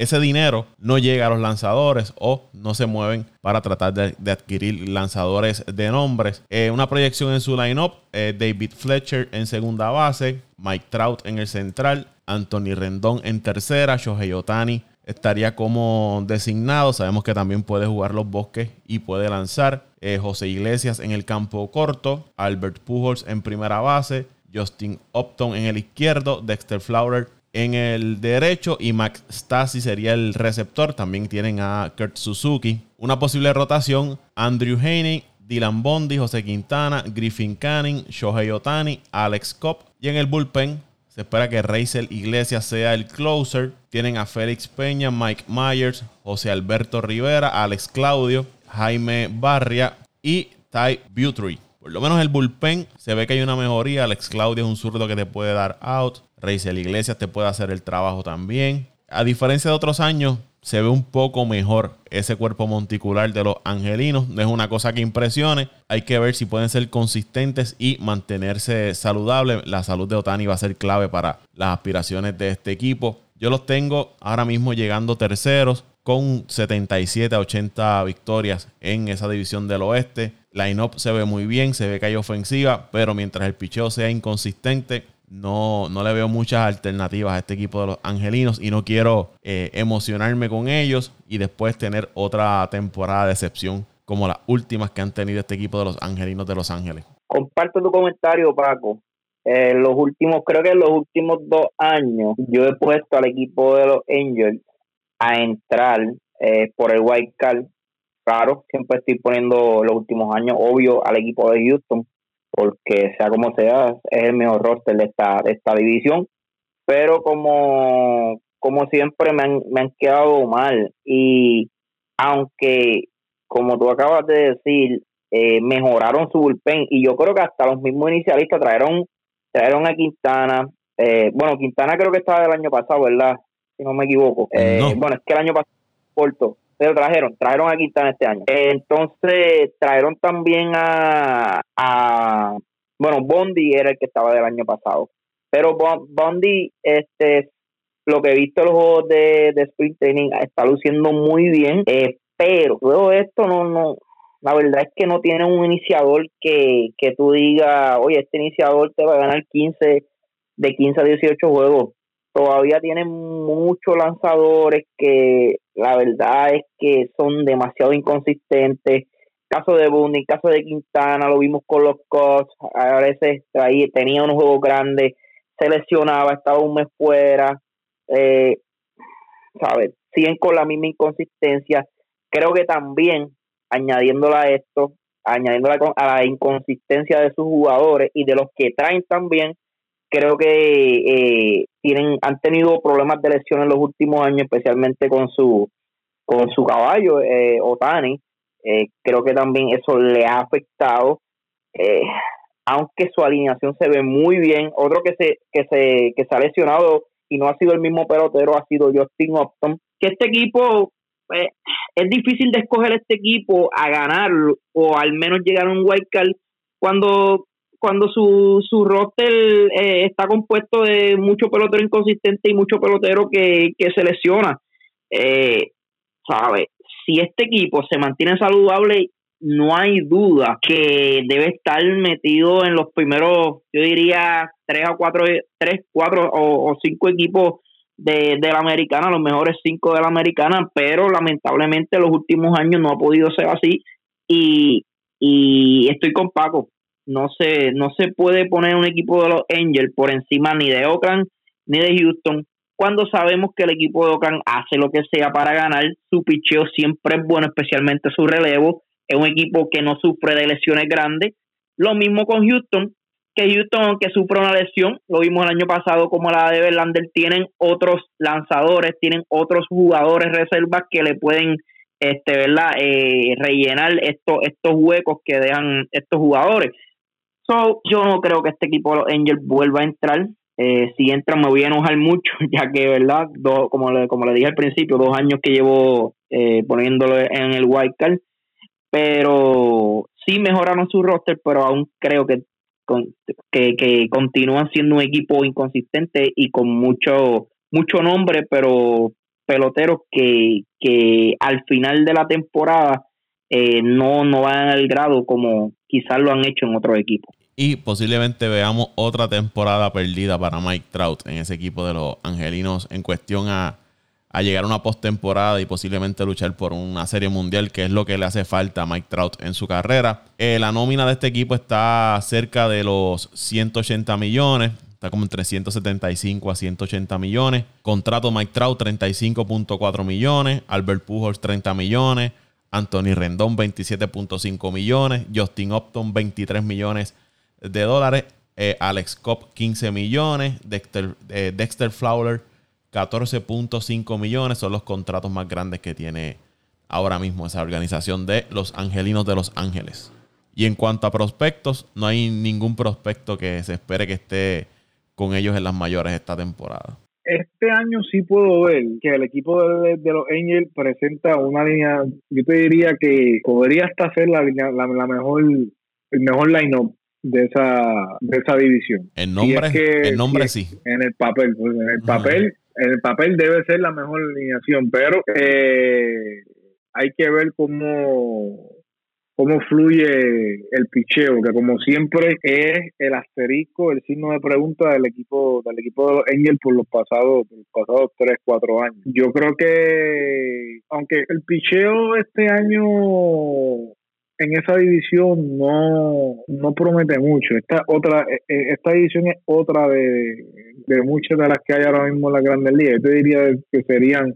ese dinero no llega a los lanzadores o no se mueven para tratar de, adquirir lanzadores de nombres. Eh, una proyección en su lineup: eh, David Fletcher en segunda base, Mike Trout en el central, Anthony Rendón en tercera, Shohei Otani estaría como designado. Sabemos que también puede jugar los bosques y puede lanzar. Eh, José Iglesias en el campo corto, Albert Pujols en primera base, Justin Upton en el izquierdo, Dexter Flower en el derecho y Max Stassi sería el receptor. También tienen a Kurt Suzuki. Una posible rotación, Andrew Haney, Dylan Bondi, José Quintana, Griffin Canning, Shohei Otani, Alex Cobb. Y en el bullpen, se espera que Reisel Iglesias sea el closer. Tienen a Félix Peña, Mike Myers, José Alberto Rivera, Alex Claudio, Jaime Barria y Ty Butry. Por lo menos el bullpen se ve que hay una mejoría. Alex Claudio es un zurdo que te puede dar out. Reisel Iglesias te puede hacer el trabajo también. A diferencia de otros años, se ve un poco mejor ese cuerpo monticular de los angelinos. No es una cosa que impresione. Hay que ver si pueden ser consistentes y mantenerse saludables. La salud de Otani va a ser clave para las aspiraciones de este equipo. Yo los tengo ahora mismo llegando terceros con 77 a 80 victorias en esa división del oeste. La INOP se ve muy bien, se ve que hay ofensiva, pero mientras el picheo sea inconsistente, no, no le veo muchas alternativas a este equipo de los angelinos y no quiero eh, emocionarme con ellos y después tener otra temporada de excepción como las últimas que han tenido este equipo de los angelinos de Los Ángeles. Comparto tu comentario, Paco. En los últimos, creo que en los últimos dos años, yo he puesto al equipo de los Angels a entrar eh, por el White Card claro, siempre estoy poniendo los últimos años, obvio, al equipo de Houston, porque sea como sea, es el mejor roster de esta, de esta división. Pero como, como siempre me han, me han quedado mal. Y aunque, como tú acabas de decir, eh, mejoraron su bullpen y yo creo que hasta los mismos inicialistas trajeron, trajeron a Quintana. Eh, bueno, Quintana creo que estaba del año pasado, ¿verdad? Si no me equivoco. Eh, bueno, es que el año pasado corto, pero trajeron, trajeron a Quintana este año. entonces, trajeron también a, a, bueno, Bondi era el que estaba del año pasado. Pero Bondi, este, lo que he visto en los juegos de, de sprint training, está luciendo muy bien, pero todo esto no, no, la verdad es que no tiene un iniciador que, que tú digas, oye, este iniciador te va a ganar 15, de 15 a 18 juegos. Todavía tienen muchos lanzadores que la verdad es que son demasiado inconsistentes. Caso de Bundy, caso de Quintana, lo vimos con los Cubs, a veces ahí tenía unos juegos grandes, se lesionaba, estaba un mes fuera, eh, ¿sabes? Siguen con la misma inconsistencia. Creo que también añadiéndola a esto, añadiéndola a la inconsistencia de sus jugadores y de los que traen también, creo que eh, tienen han tenido problemas de lesión en los últimos años, especialmente con su con su caballo eh, Otani. Eh, creo que también eso le ha afectado. Eh, aunque su alineación se ve muy bien, otro que se que se que se ha lesionado y no ha sido el mismo pelotero ha sido Justin Upton. Que este equipo pues, es difícil de escoger este equipo a ganar o al menos llegar a un wild card cuando cuando su, su roster eh, está compuesto de mucho pelotero inconsistente y mucho pelotero que, que se lesiona. Eh, ¿Sabe? Si este equipo se mantiene saludable, no hay duda que debe estar metido en los primeros, yo diría, tres o cuatro, tres, cuatro o cinco equipos de, de, la americana, los mejores cinco de la americana, pero lamentablemente los últimos años no ha podido ser así y, y estoy con Paco. No se, no se puede poner un equipo de los Angels por encima ni de Oakland ni de Houston cuando sabemos que el equipo de Oakland hace lo que sea para ganar. Su picheo siempre es bueno, especialmente su relevo. Es un equipo que no sufre de lesiones grandes. Lo mismo con Houston, que Houston, que sufre una lesión, lo vimos el año pasado como la de Verlander, tienen otros lanzadores, tienen otros jugadores reservas que le pueden este, ¿verdad? Eh, rellenar estos, estos huecos que dejan estos jugadores. Yo no creo que este equipo de los Angels vuelva a entrar. Eh, si entra me voy a enojar mucho, ya que, ¿verdad? como, le, como le dije al principio, dos años que llevo eh, poniéndolo en el wild card. Pero sí mejoraron su roster, pero aún creo que que, que continúan siendo un equipo inconsistente y con mucho, mucho nombre, pero peloteros que, que al final de la temporada eh, no, no van al grado como quizás lo han hecho en otros equipos. Y posiblemente veamos otra temporada perdida para Mike Trout en ese equipo de los angelinos en cuestión a llegar a una postemporada y posiblemente luchar por una serie mundial, que es lo que le hace falta a Mike Trout en su carrera. Eh, la nómina de este equipo está cerca de los 180 millones. Está como entre 175 a 180 millones. Contrato Mike Trout 35.4 millones. Albert Pujols 30 millones. Anthony Rendón 27.5 millones. Justin Upton 23 millones de dólares. Eh, Alex Cobb 15 millones. Dexter, eh, Dexter Fowler 14.5 millones son los contratos más grandes que tiene ahora mismo esa organización de los Angelinos de Los Ángeles. Y en cuanto a prospectos, no hay ningún prospecto que se espere que esté con ellos en las mayores esta temporada. Este año sí puedo ver que el equipo de, los Angels presenta una línea, yo te diría que podría hasta ser la, la, mejor, el mejor line-up de esa, de esa división. El nombre, el nombre sí. En el papel, pues, en el papel el papel debe ser la mejor alineación, pero eh, hay que ver cómo, cómo fluye el picheo, que como siempre es el asterisco, el signo de pregunta del equipo del equipo de los Angels por los pasados, por los pasados 3, 4 años. Yo creo que aunque el picheo este año en esa división no, no promete mucho. Esta otra e, e, esta división es otra de, muchas de las que hay ahora mismo en la Grandes Ligas. Yo te diría que serían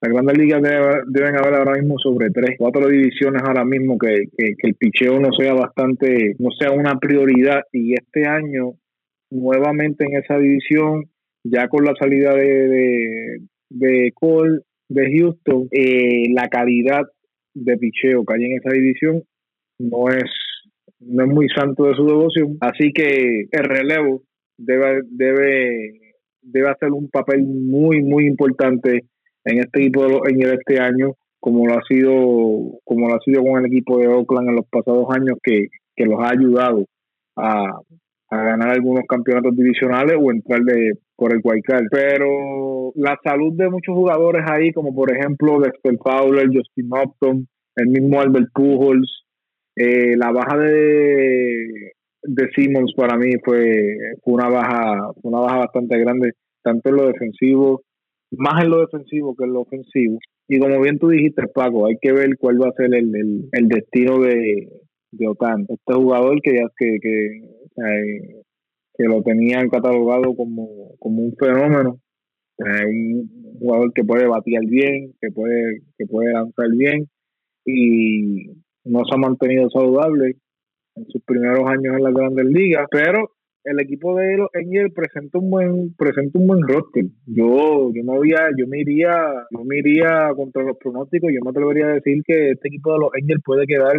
Las grandes ligas deben haber ahora mismo sobre tres, cuatro divisiones ahora mismo que, que, el picheo no sea bastante, no sea una prioridad. Y este año, nuevamente en esa división, ya con la salida de, de, de Cole, de Houston, eh, la calidad de picheo que hay en esa división no es, no es muy santo de su devoción. Así que el relevo debe, debe, debe hacer un papel muy, muy importante en este equipo en este año, como lo ha sido, como lo ha sido con el equipo de Oakland en los pasados años, que, que los ha ayudado a, a ganar algunos campeonatos divisionales o entrar de, por el Guaycal. Pero la salud de muchos jugadores ahí, como por ejemplo Dexter Fowler, Justin Upton, el mismo Albert Pujols, eh, la baja de, de Simmons para mí fue, fue una baja una baja bastante grande, tanto en lo defensivo, más en lo defensivo que en lo ofensivo. Y como bien tú dijiste, Paco, hay que ver cuál va a ser el, el, destino de, de Otan. Este jugador que ya que, que, que lo tenían catalogado como, como un fenómeno, un jugador que puede batear bien, que puede, que puede lanzar bien y no se ha mantenido saludable en sus primeros años en las grandes ligas, pero el equipo de los Angels presenta un buen presenta un buen roster. Yo yo no había, yo me iría yo me iría contra los pronósticos, yo me atrevería a decir que este equipo de los Angels puede quedar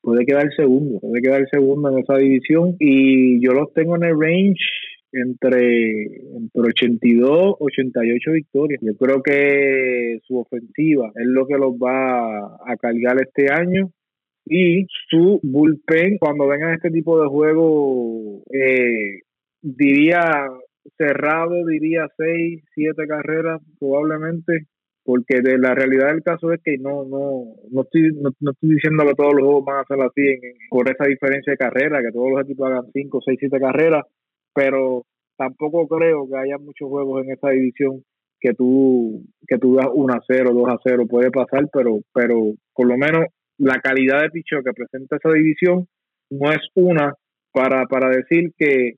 puede quedar segundo, puede quedar segundo en esa división y yo los tengo en el range entre, entre 82 88 victorias. Yo creo que su ofensiva es lo que los va a cargar este año y su bullpen cuando vengan este tipo de juego eh, diría cerrado diría seis siete carreras probablemente porque de la realidad del caso es que no no no estoy no, estoy diciendo que todos los juegos van a ser así por esa diferencia de carrera que todos los equipos hagan cinco seis siete carreras pero tampoco creo que haya muchos juegos en esa división que tú que tú das 1 a 0, 2 a 0 puede pasar, pero pero por lo menos la calidad de picheo que presenta esa división no es una para, para decir que,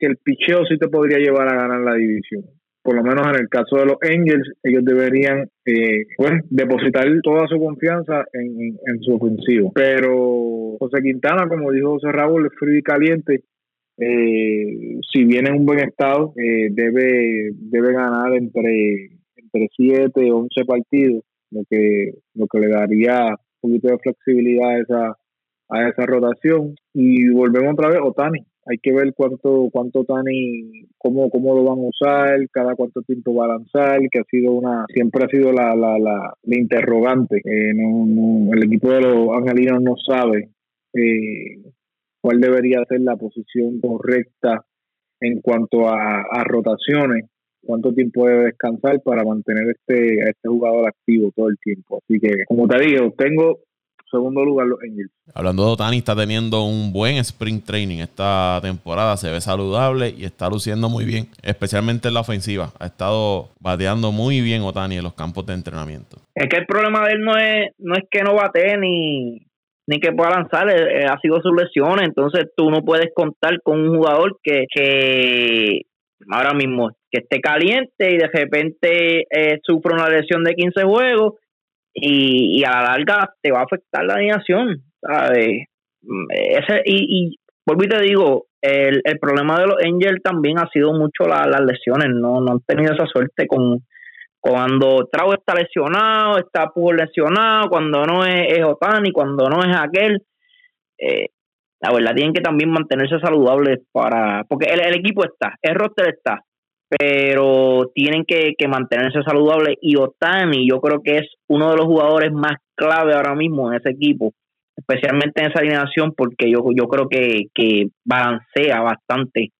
el picheo sí te podría llevar a ganar la división. Por lo menos en el caso de los Angels, ellos deberían eh, pues, depositar toda su confianza en, en, su ofensivo. Pero José Quintana, como dijo José Raúl, es frío y caliente. Eh, si viene en un buen estado, eh, debe, debe ganar entre, entre 7 o 11 partidos, lo que, lo que le daría poquito de flexibilidad a esa, a esa rotación. Y volvemos otra vez, Otani. Hay que ver cuánto, cuánto Otani, cómo, cómo lo van a usar, cada cuánto tiempo va a lanzar, que ha sido una, siempre ha sido la, la, la, interrogante. Eh, no, el equipo de los angelinos no sabe eh, cuál debería ser la posición correcta en cuanto a rotaciones cuánto tiempo debe descansar para mantener este, a este jugador activo todo el tiempo. Así que, como te digo, tengo segundo lugar los Angels. Hablando de Otani, está teniendo un buen sprint training esta temporada, se ve saludable y está luciendo muy bien, especialmente en la ofensiva. Ha estado bateando muy bien Otani en los campos de entrenamiento. Es que el problema de él no es, no es que no bate ni, ni que pueda lanzar, eh, eh, ha sido sus lesiones, entonces tú no puedes contar con un jugador que, que ahora mismo que esté caliente y de repente eh, sufre una lesión de 15 juegos y, a la larga te va a afectar la alineación, ¿sabes? Mm, ese, y, y vuelvo y te digo, el, el problema de los Angels también ha sido mucho las lesiones, no, no han tenido esa suerte con cuando Trau está lesionado, está Pujol lesionado, cuando no es, es Otani, cuando no es aquel. Eh, la verdad tienen que también mantenerse saludables para porque el, el equipo está, el roster está, pero tienen que, mantenerse saludables y Otani yo creo que es uno de los jugadores más clave ahora mismo en ese equipo, especialmente en esa alineación porque yo, yo creo que, balancea bastante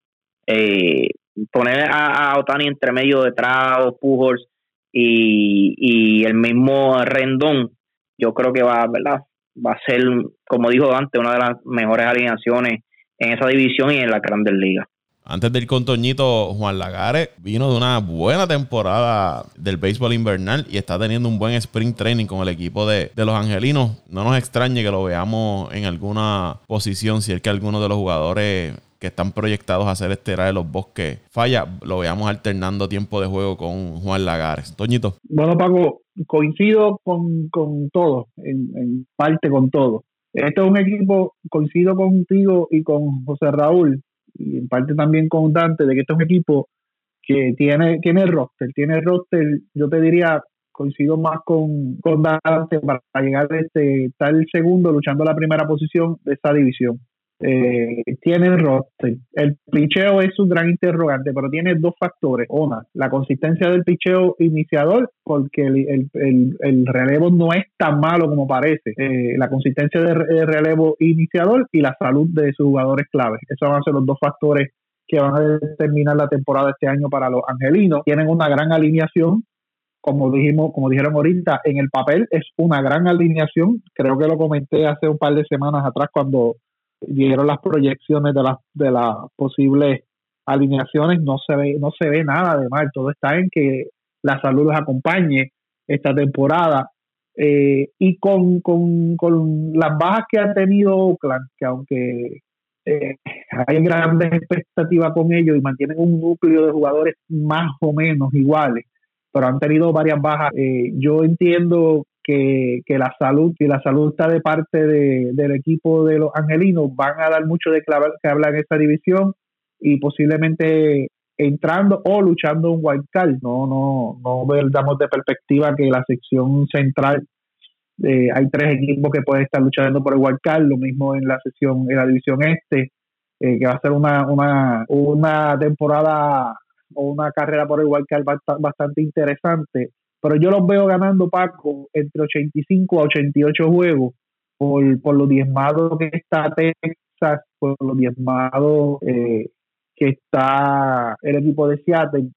eh, poner a, Otani entre medio de Trao, Pujols y, y el mismo Rendón, yo creo que va, ¿verdad? Va a ser, como dijo antes, una de las mejores alineaciones en esa división y en la Grandes Ligas. Antes del contoñito, Juan Lagares vino de una buena temporada del béisbol invernal y está teniendo un buen sprint training con el equipo de, los angelinos. No nos extrañe que lo veamos en alguna posición si es que alguno de los jugadores que están proyectados a ser estera de los bosques falla, lo veamos alternando tiempo de juego con Juan Lagares. Toñito. Bueno, Paco, coincido con, con todo, en, en parte con todo. Este es un equipo, coincido contigo y con José Raúl, y en parte también con Dante, de que este es un equipo que tiene, tiene roster, tiene roster, yo te diría, coincido más con, con Dante para llegar a este, estar el segundo luchando la primera posición de esta división. Eh, tiene el roster. El picheo es un gran interrogante, pero tiene dos factores. Una, la consistencia del picheo iniciador, porque el, el, el, relevo no es tan malo como parece. Eh, la consistencia del de relevo iniciador y la salud de sus jugadores claves. Esos van a ser los dos factores que van a determinar la temporada este año para los angelinos. Tienen una gran alineación, como dijimos, como dijeron ahorita, en el papel es una gran alineación. Creo que lo comenté hace un par de semanas atrás cuando dieron las proyecciones de las de las posibles alineaciones, no se ve, no se ve nada de mal, todo está en que la salud los acompañe esta temporada. Eh, y con, con, con, las bajas que ha tenido Oakland, que aunque eh, hay grandes expectativas con ellos y mantienen un núcleo de jugadores más o menos iguales, pero han tenido varias bajas. Eh, yo entiendo que, que, la salud, y la salud está de parte de, del equipo de los angelinos, van a dar mucho de que hablar en esta división y posiblemente entrando o luchando un wild card. No, no, no damos de perspectiva que la sección central eh, hay tres equipos que pueden estar luchando por el wild card, lo mismo en la sección, en la división este, eh, que va a ser una, una, una temporada o una carrera por el wild card bastante interesante pero yo los veo ganando Paco entre 85 a 88 juegos por, por lo diezmado que está Texas, por lo diezmado eh, que está el equipo de Seattle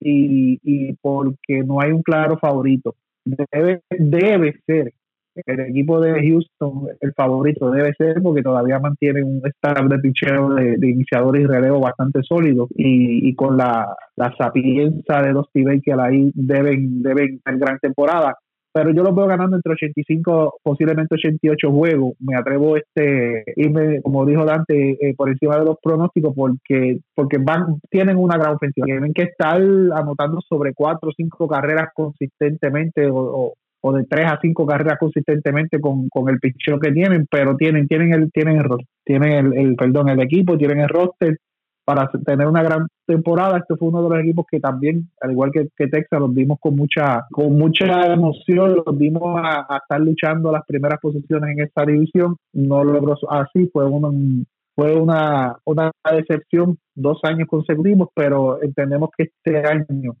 y, y porque no hay un claro favorito. Debe, debe ser el equipo de Houston, el favorito debe ser porque todavía mantiene un staff de picheo de, iniciadores y relevo bastante sólido y, con la, la sapiencia de los que ahí deben, deben tener gran temporada. Pero yo los veo ganando entre 85, posiblemente 88 juegos. Me atrevo este irme, como dijo Dante, eh, por encima de los pronósticos porque porque van tienen una gran ofensiva. Tienen que estar anotando sobre cuatro o cinco carreras consistentemente o o de tres a cinco carreras consistentemente con, con el picheo que tienen, pero tienen, tienen el, tienen el tienen el, perdón, el equipo, tienen el roster para tener una gran temporada. Este fue uno de los equipos que también, al igual que, que Texas, los vimos con mucha, con mucha emoción, los vimos a, estar luchando las primeras posiciones en esta división. No logró así, fue una, fue una, una decepción dos años consecutivos, pero entendemos que este año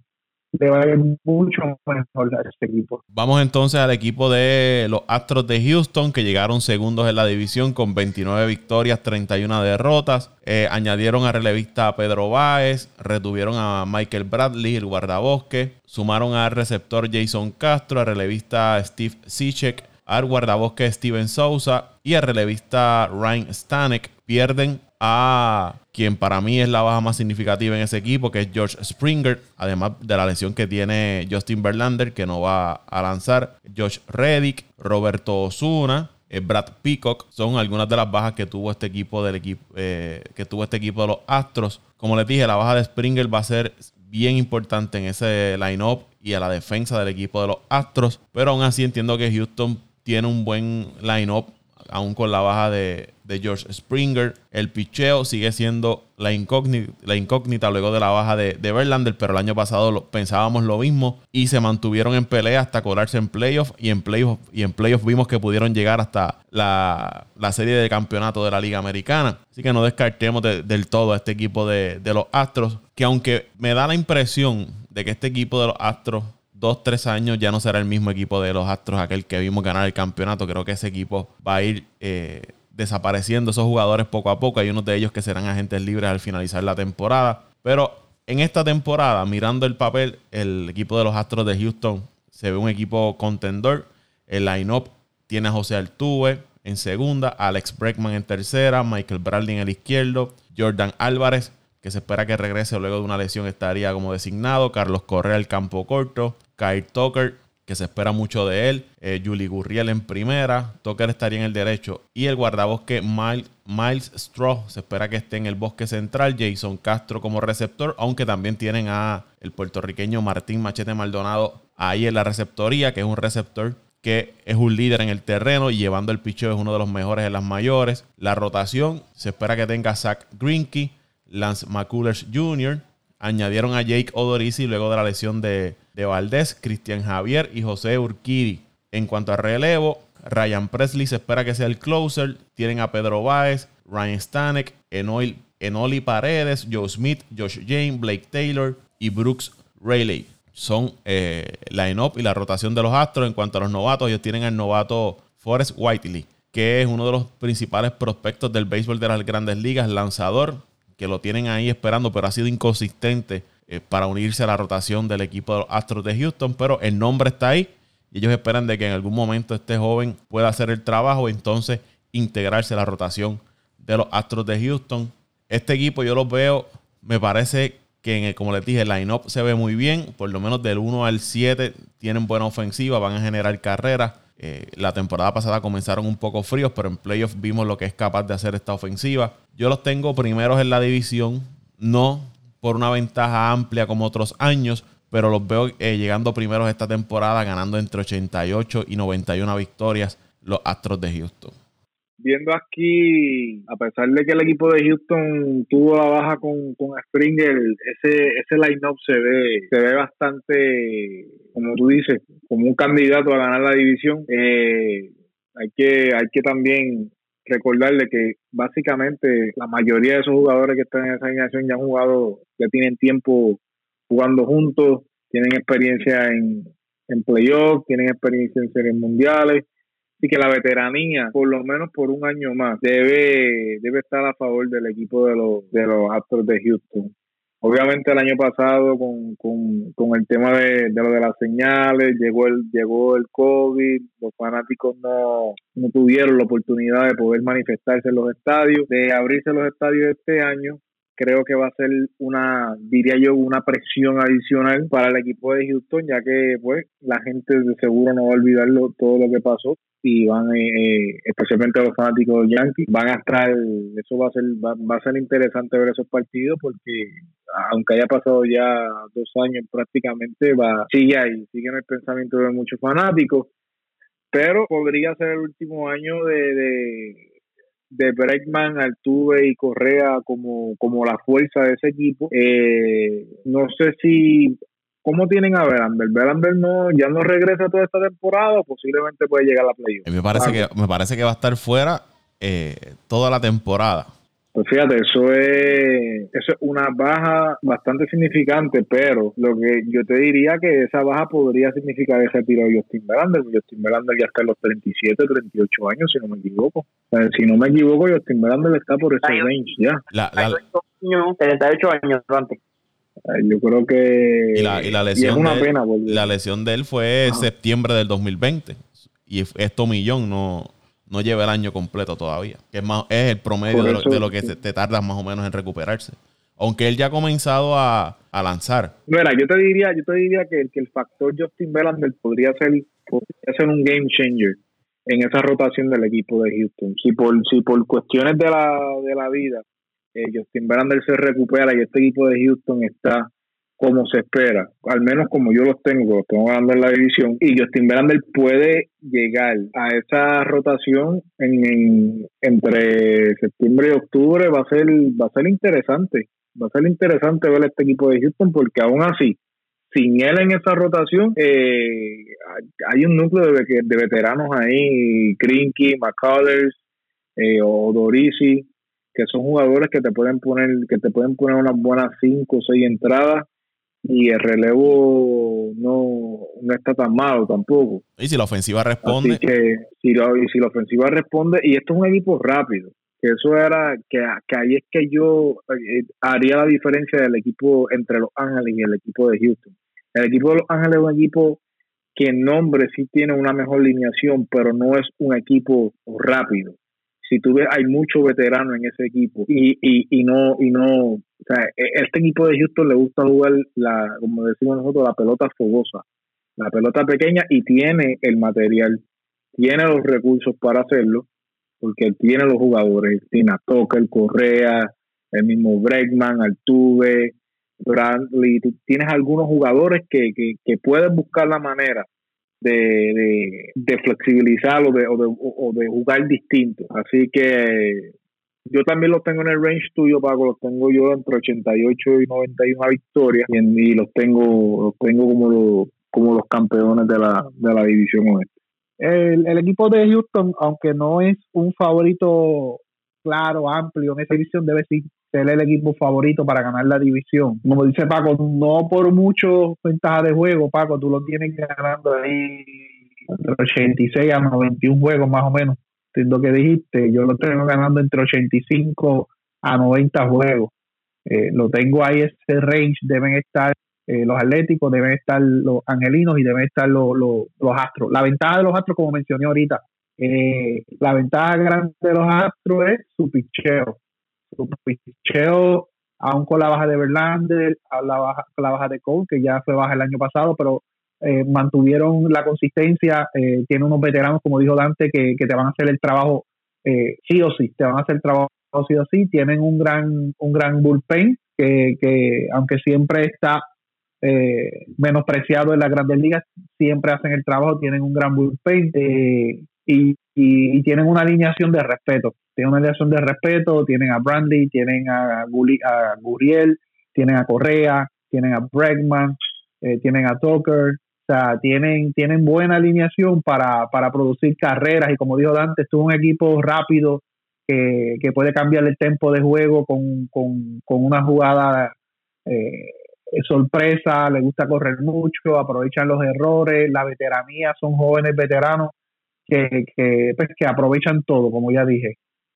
le mucho mejor a este equipo. Vamos entonces al equipo de los Astros de Houston, que llegaron segundos en la división con 29 victorias, 31 derrotas. Eh, añadieron a relevista Pedro Báez, retuvieron a Michael Bradley, el guardabosque. Sumaron al receptor Jason Castro, a relevista Steve Sichek, al guardabosque Steven Souza y al relevista Ryan Stanek. Pierden a quien para mí es la baja más significativa en ese equipo, que es George Springer, además de la lesión que tiene Justin Verlander, que no va a lanzar, Josh Reddick, Roberto Osuna, eh, Brad Peacock, son algunas de las bajas que tuvo este equipo del equipo, eh, que tuvo este equipo de los Astros. Como les dije, la baja de Springer va a ser bien importante en ese line-up y a la defensa del equipo de los Astros, pero aún así entiendo que Houston tiene un buen line-up aún con la baja de, George Springer. El picheo sigue siendo la incógnita, luego de la baja de, de Verlander, pero el año pasado pensábamos lo mismo y se mantuvieron en pelea hasta colarse en playoff y en playoff y en playoff vimos que pudieron llegar hasta la, serie de campeonato de la Liga Americana. Así que no descartemos del todo a este equipo de los Astros, que aunque me da la impresión de que este equipo de los Astros dos, tres años ya no será el mismo equipo de los Astros, aquel que vimos ganar el campeonato. Creo que ese equipo va a ir eh, desapareciendo esos jugadores poco a poco. Hay unos de ellos que serán agentes libres al finalizar la temporada. Pero en esta temporada, mirando el papel, el equipo de los Astros de Houston se ve un equipo contendor. El line-up tiene a José Altuve en segunda, Alex Breckman en tercera, Michael Bradley en el izquierdo, Jordan Álvarez, que se espera que regrese luego de una lesión, estaría como designado, Carlos Correa el campo corto, Kyle Tucker, que se espera mucho de él. Eh, Julie Gurriel en primera. Tucker estaría en el derecho. Y el guardabosque Miles, Miles Straw se espera que esté en el bosque central. Jason Castro como receptor, aunque también tienen a el puertorriqueño Martín Machete Maldonado ahí en la receptoría, que es un receptor que es un líder en el terreno y llevando el picheo es uno de los mejores en las mayores. La rotación se espera que tenga Zach Greinke, Lance McCullers Jr., añadieron a Jake Odorizzi luego de la lesión de, de Valdés, Cristian Javier y José Urquidi. En cuanto a relevo, Ryan Presley se espera que sea el closer. Tienen a Pedro Baez, Ryan Stanek, Enoli Paredes, Joe Smith, Josh James, Blake Taylor y Brooks Rayleigh son eh, line-up y la rotación de los Astros. En cuanto a los novatos, ellos tienen al novato Forrest Whiteley, que es uno de los principales prospectos del béisbol de las grandes ligas, lanzador, que lo tienen ahí esperando, pero ha sido inconsistente eh, para unirse a la rotación del equipo de los Astros de Houston. Pero el nombre está ahí y ellos esperan de que en algún momento este joven pueda hacer el trabajo y entonces integrarse a la rotación de los Astros de Houston. Este equipo yo lo veo, me parece que como les dije, el line-up se ve muy bien, por lo menos del 1 al 7 tienen buena ofensiva, van a generar carreras. Eh, la temporada pasada comenzaron un poco fríos, pero en playoffs vimos lo que es capaz de hacer esta ofensiva. Yo los tengo primeros en la división, no por una ventaja amplia como otros años, pero los veo eh, llegando primeros esta temporada, ganando entre 88 y 91 victorias los Astros de Houston viendo aquí, a pesar de que el equipo de Houston tuvo la baja con, con Springer, ese, ese line-up se ve, se ve bastante, como tú dices, como un candidato a ganar la división. Eh, hay que, hay que también recordarle que básicamente la mayoría de esos jugadores que están en esa alineación ya han jugado, ya tienen tiempo jugando juntos, tienen experiencia en, en playoffs, tienen experiencia en series mundiales y que la veteranía, por lo menos por un año más, debe, debe estar a favor del equipo de los, de los Astros de Houston. Obviamente el año pasado con, con, el tema de, lo de las señales, llegó el, llegó el COVID, los fanáticos no, no tuvieron la oportunidad de poder manifestarse en los estadios, de abrirse los estadios este año creo que va a ser una, diría yo, una presión adicional para el equipo de Houston, ya que pues la gente de seguro no va a olvidar todo lo que pasó y van, eh, eh, especialmente los fanáticos de Yankees, van a estar, eso va a ser, va, a ser interesante ver esos partidos porque aunque haya pasado ya dos años prácticamente, va, sigue ahí, sigue en el pensamiento de muchos fanáticos, pero podría ser el último año de Breckman, Altuve y Correa como, como la fuerza de ese equipo. Eh, no sé si ¿Cómo tienen a Verlander? Verlander no, ya no regresa toda esta temporada, posiblemente puede llegar a la playoff. Me parece, que, me parece que va a estar fuera eh, toda la temporada. Pues fíjate, eso es, eso es una baja bastante significante, pero lo que yo te diría que esa baja podría significar el retiro de Justin Verlander. Justin Verlander ya está en los 37, 38 años, si no me equivoco. si no me equivoco, Justin Verlander está por ese range ya. La, 38 años antes. Yo creo que y la, y la lesión es una de, pena la lesión de él fue septiembre del 2020 y esto millón no no lleva el año completo todavía. Que es, más, es el promedio de lo, que te tardas más o menos en recuperarse. Aunque él ya ha comenzado a, lanzar. Mira, yo te diría, yo te diría que, que el factor Justin Verlander podría ser, podría ser un game changer en esa rotación del equipo de Houston. Si por, si por cuestiones de la, de la vida eh, Justin Verlander se recupera y este equipo de Houston está como se espera, al menos como yo los tengo, los tengo ganando en la división, y Justin Verlander puede llegar a esa rotación en, entre septiembre y octubre, va a ser va a ser interesante, va a ser interesante ver este equipo de Houston porque aún así, sin él en esa rotación, eh, hay un núcleo de, veteranos ahí, Grinky, McCullers, eh, Odorisi, que son jugadores que te pueden poner, que te pueden poner unas buenas cinco o seis entradas y el relevo no, no está tan malo tampoco. Y si la ofensiva responde. Así que si, y si la ofensiva responde, y esto es un equipo rápido, que eso era, que, que ahí es que yo eh, haría la diferencia del equipo entre Los Ángeles y el equipo de Houston. El equipo de Los Ángeles es un equipo que en nombre sí tiene una mejor lineación, pero no es un equipo rápido si tú ves, hay mucho veterano en ese equipo y, y, y no, y no, o sea, e, este equipo de Houston le gusta jugar la, como decimos nosotros, la pelota fogosa. la pelota pequeña y tiene el material, tiene los recursos para hacerlo, porque tiene los jugadores, tiene a Tucker, Correa, el mismo Bregman, Altuve, Bradley, tienes algunos jugadores que, que, que pueden buscar la manera de, de, flexibilizar o de, o, de, jugar distinto. Así que yo también los tengo en el range tuyo, Paco, los tengo yo entre 88 y 91 victorias y, y los tengo los tengo como los, como los campeones de la, de la división oeste. El, el equipo de Houston, aunque no es un favorito claro, amplio en esa división, debe ser el equipo favorito para ganar la división. Como dice Paco, no por mucho ventaja de juego, Paco, tú lo tienes ganando ahí entre 86 a 91 juegos más o menos. Entiendo que dijiste, yo lo tengo ganando entre 85 a 90 juegos. Eh, lo tengo ahí, ese range deben estar eh, los atléticos, deben estar los angelinos y deben estar los, los, los astros. La ventaja de los astros, como mencioné ahorita, eh, la ventaja grande de los Astros es su picheo. Su picheo, aún con la baja de Verlander, la baja, con la baja de Cole, que ya fue baja el año pasado, pero eh, mantuvieron la consistencia. Eh, tiene unos veteranos, como dijo Dante, que, te van a hacer el trabajo sí o sí, te van a hacer el trabajo sí o sí. Tienen un gran, un gran bullpen que, que aunque siempre está menospreciado en las grandes ligas, siempre hacen el trabajo, tienen un gran bullpen. Y, y, tienen una alineación de respeto. Tienen una alineación de respeto, tienen a Brandy, tienen a, a Guriel, tienen a Correa, tienen a Bregman, eh, tienen a Tucker, o sea, tienen, tienen buena alineación para, para producir carreras. Y como dijo Dante, es un equipo rápido que, que puede cambiar el tempo de juego con, con, con una jugada eh, sorpresa, le gusta correr mucho, aprovechan los errores, la veteranía, son jóvenes veteranos que, que, pues, que aprovechan todo, como ya dije.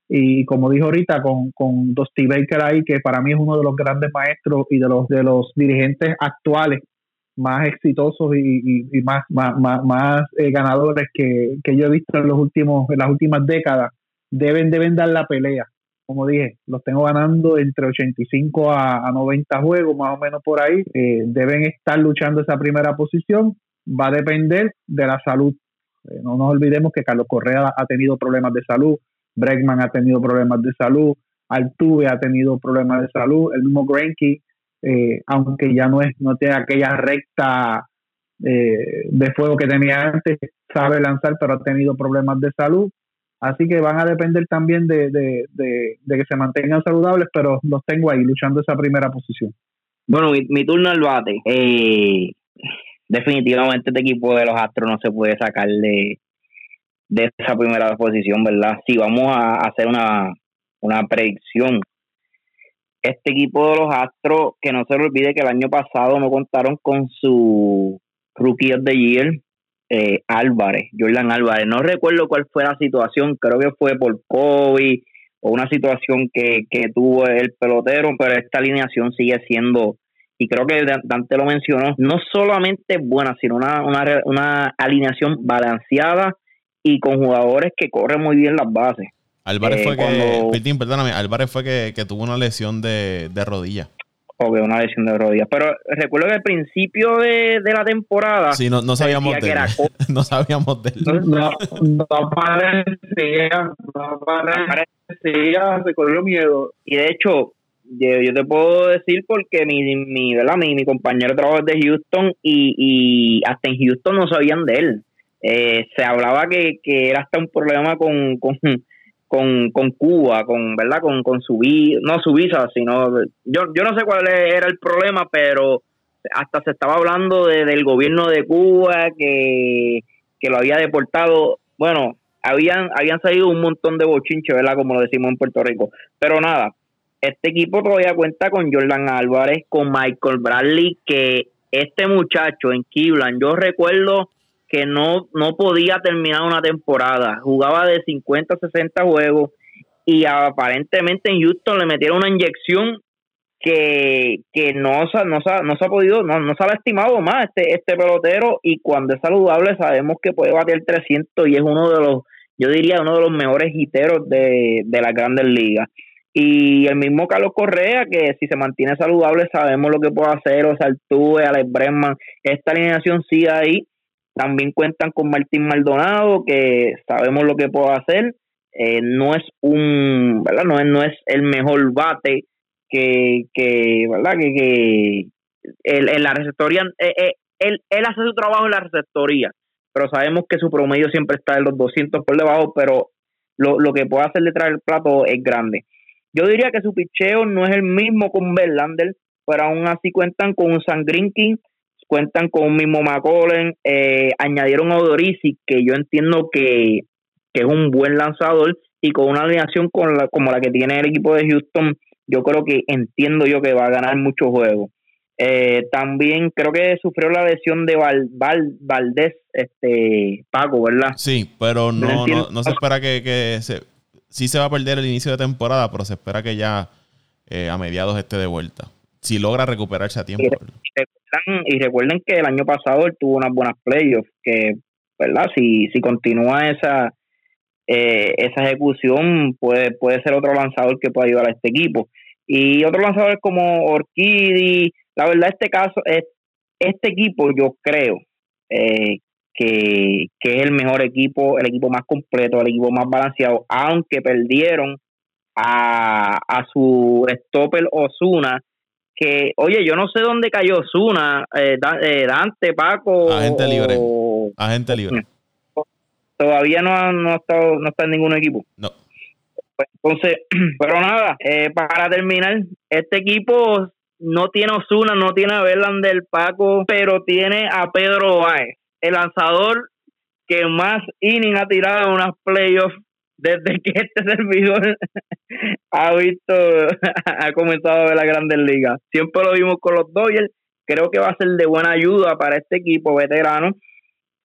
Y como dijo ahorita, con, con Dusty Baker ahí, que para mí es uno de los grandes maestros y de los, de los dirigentes actuales más exitosos y, y, más, más, más, eh, ganadores que, que, yo he visto en los últimos las últimas décadas deben deben dar la pelea. Como dije los tengo ganando entre 85 a, a 90 juegos más o menos por ahí. Eh, deben estar luchando esa primera posición. Va a depender de la salud eh, no nos olvidemos que Carlos Correa ha tenido problemas de salud, Bregman ha tenido problemas de salud, Altuve ha tenido problemas de salud, el mismo Greinke, eh, aunque ya no es no tiene aquella recta eh, de fuego que tenía antes, sabe lanzar, pero ha tenido problemas de salud. Así que van a depender también de, de, de, que se mantengan saludables, pero los tengo ahí luchando esa primera posición. Bueno, mi, mi turno al bate. Eh, definitivamente este equipo de los Astros no se puede sacar de, de esa primera posición, ¿verdad? Si vamos a hacer una, una predicción, este equipo de los Astros, que no se le olvide que el año pasado no contaron con su rookie of the year, eh, Álvarez, Jordan Álvarez. No recuerdo cuál fue la situación, creo que fue por COVID o una situación que, que tuvo el pelotero, pero esta alineación sigue siendo y creo que Dante lo mencionó, no solamente buena, sino una, una, una alineación balanceada y con jugadores que corren muy bien las bases. Álvarez fue eh, que, perdóname, Álvarez fue que, tuvo una lesión de, de rodilla. Ok, una lesión de rodilla. Pero recuerdo que al principio de, la temporada. Sí, no, no sabíamos de él. no sabíamos de él. No, no, parecía, no parecía, se corrió miedo. Y de hecho, yo, te puedo decir porque mi, mi, ¿verdad? mi, mi compañero trabaja de Houston y, y hasta en Houston no sabían de él. Eh, se hablaba que, que era hasta un problema con, con, con, con Cuba, con verdad con, con su visa, no su visa, sino yo, yo no sé cuál era el problema, pero hasta se estaba hablando de, del gobierno de Cuba que, que lo había deportado. Bueno, habían, habían salido un montón de bochinches, ¿verdad? Como lo decimos en Puerto Rico. Pero nada, este equipo todavía cuenta con Jordan Álvarez, con Michael Bradley, que este muchacho en Cleveland, yo recuerdo que no, no podía terminar una temporada, jugaba de 50 a 60 juegos y aparentemente en Houston le metieron una inyección que, que no, no, no se ha podido, no, no se ha estimado más este, este pelotero y cuando es saludable sabemos que puede bater 300 y es uno de los, yo diría uno de los mejores hiteros de, de las grandes ligas. Y el mismo Carlos Correa, que si se mantiene saludable, sabemos lo que puede hacer, o sea, Altuve, Alex Bregman, esta alineación sigue ahí. También cuentan con Martín Maldonado, que sabemos lo que puede hacer. Eh, no es un, ¿verdad? No es, no es el mejor bate que, que ¿verdad? Que, que en la receptoría, eh, eh, él, él hace su trabajo en la receptoría, pero sabemos que su promedio siempre está en los 200 por debajo, pero lo, lo que puede hacer detrás del plato es grande. Yo diría que su picheo no es el mismo con Verlander, pero aún así cuentan con un San King, cuentan con un mismo McCollen, eh, añadieron a Odorisi, que yo entiendo que, que, es un buen lanzador, y con una alineación con la, como la que tiene el equipo de Houston, yo creo que entiendo yo que va a ganar muchos juegos. Eh, también creo que sufrió la lesión de Val, Valdés, este Paco, ¿verdad? Sí, pero no, no, se espera que, que se, sí se va a perder el inicio de temporada, pero se espera que ya eh, a mediados esté de vuelta. Si logra recuperarse a tiempo. Y recuerden, que el año pasado él tuvo unas buenas playoffs, que, ¿verdad? Si, si continúa esa, eh, esa ejecución, puede, puede ser otro lanzador que pueda ayudar a este equipo. Y otros lanzadores como Orquidi, la verdad, este caso, es, este equipo yo creo eh, que, es el mejor equipo, el equipo más completo, el equipo más balanceado, aunque perdieron a, a su stopper Osuna, que, oye, yo no sé dónde cayó Osuna, eh, eh, Dante, Paco. Agente libre. Agente libre. Todavía no, no, ha estado, no está en ningún equipo. No. Pues, entonces, pero nada, eh, para terminar, este equipo no tiene Osuna, no tiene a Verlander Paco, pero tiene a Pedro Báez el lanzador que más inning ha tirado en unas playoffs desde que este servidor ha visto, ha comenzado a ver la Grandes Ligas. Siempre lo vimos con los Dodgers. Creo que va a ser de buena ayuda para este equipo veterano.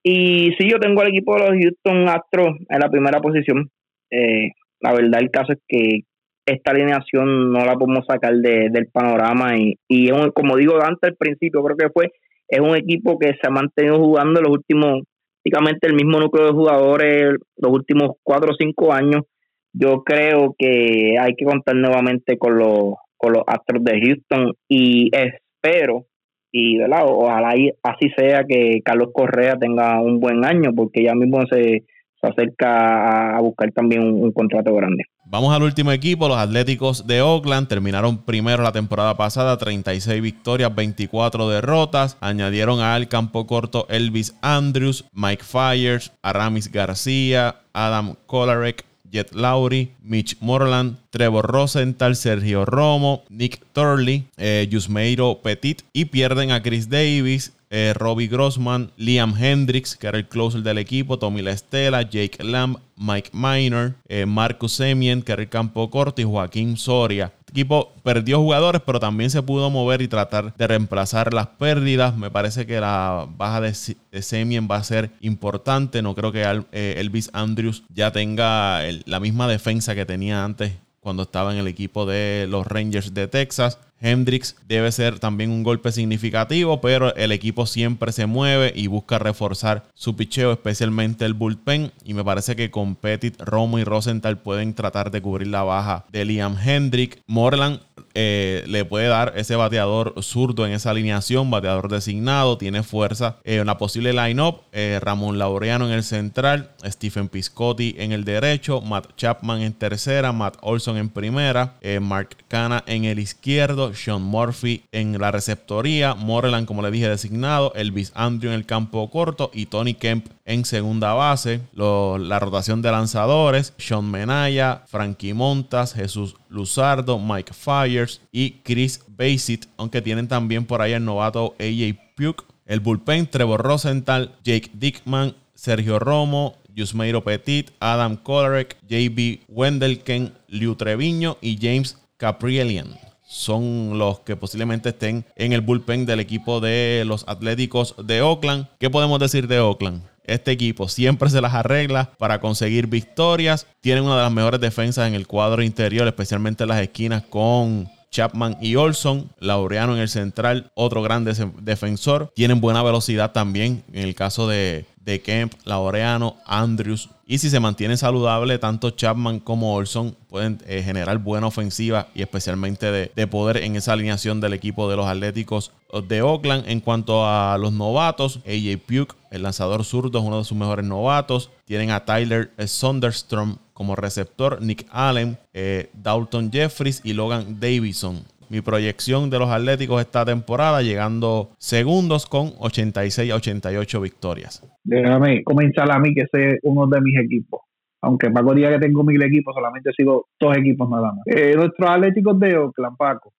Y sí, yo tengo al equipo de los Houston Astros en la primera posición. Eh, la verdad, el caso es que esta alineación no la podemos sacar del panorama. Y, y como digo antes al principio, creo que fue es un equipo que se ha mantenido jugando los últimos, prácticamente el mismo núcleo de jugadores los últimos cuatro o cinco años. Yo creo que hay que contar nuevamente con los, con los Astros de Houston y espero, y ¿verdad? ojalá así sea que Carlos Correa tenga un buen año, porque ya mismo se, se acerca a buscar también un contrato grande. Vamos al último equipo, los Atléticos de Oakland terminaron primero la temporada pasada, 36 victorias, 24 derrotas. Añadieron al campo corto Elvis Andrews, Mike Fyers, Aramis García, Adam Kolarek, Jet Lowry, Mitch Moreland, Trevor Rosenthal, Sergio Romo, Nick Turley, eh, Yusmeiro Petit y pierden a Chris Davis, eh, Robbie Grossman, Liam Hendricks, que era el closer del equipo, Tommy La Estela, Jake Lamb, Mike Minor, eh, Marcus Semien, que era el campo corto, y Joaquín Soria. El equipo perdió jugadores, pero también se pudo mover y tratar de reemplazar las pérdidas. Me parece que la baja de, Semien va a ser importante. No creo que eh, Elvis Andrews ya tenga la misma defensa que tenía antes cuando estaba en el equipo de los Rangers de Texas. Hendrix debe ser también un golpe significativo, pero el equipo siempre se mueve y busca reforzar su picheo, especialmente el bullpen. Y me parece que con Petit, Romo y Rosenthal pueden tratar de cubrir la baja de Liam Hendrick. Morland eh, le puede dar ese bateador zurdo en esa alineación, bateador designado, tiene fuerza. Eh, una posible line-up: eh, Ramón Laureano en el central, Stephen Piscotti en el derecho, Matt Chapman en tercera, Matt Olson en primera, Mark Cana en el izquierdo, Sean Murphy en la receptoría, Moreland, como le dije, designado, Elvis Andrew en el campo corto y Tony Kemp en segunda base. la rotación de lanzadores, Sean Menaya, Frankie Montas, Jesús Luzardo, Mike Fires y Chris Basit, aunque tienen también por ahí el novato AJ Puke. El bullpen, Trevor Rosenthal, Jake Dickman, Sergio Romo, Yusmeiro Petit, Adam Kolarek, JB Wendelken, Liu Treviño y James Caprielian son los que posiblemente estén en el bullpen del equipo de los Atléticos de Oakland. ¿Qué podemos decir de Oakland? Este equipo siempre se las arregla para conseguir victorias. Tienen una de las mejores defensas en el cuadro interior, especialmente en las esquinas con Chapman y Olson, Laureano en el central, otro gran defensor. Tienen buena velocidad también. En el caso de, de Kemp, Laureano, Andrews Y si se mantiene saludable, tanto Chapman como Olson pueden eh, generar buena ofensiva y especialmente de, poder en esa alineación del equipo de los Atléticos de Oakland. En cuanto a los novatos, AJ Puke, el lanzador zurdo, es uno de sus mejores novatos. Tienen a Tyler Sonderstrom como receptor, Nick Allen, eh, Dalton Jeffries y Logan Davison mi proyección de los Atléticos esta temporada, llegando segundos con 86 a 88 victorias. Déjame comenzar a mí, que es uno de mis equipos. Aunque Paco diga que tengo mil equipos, solamente sigo dos equipos nada más. Eh, nuestros Atléticos de Oakland, Paco.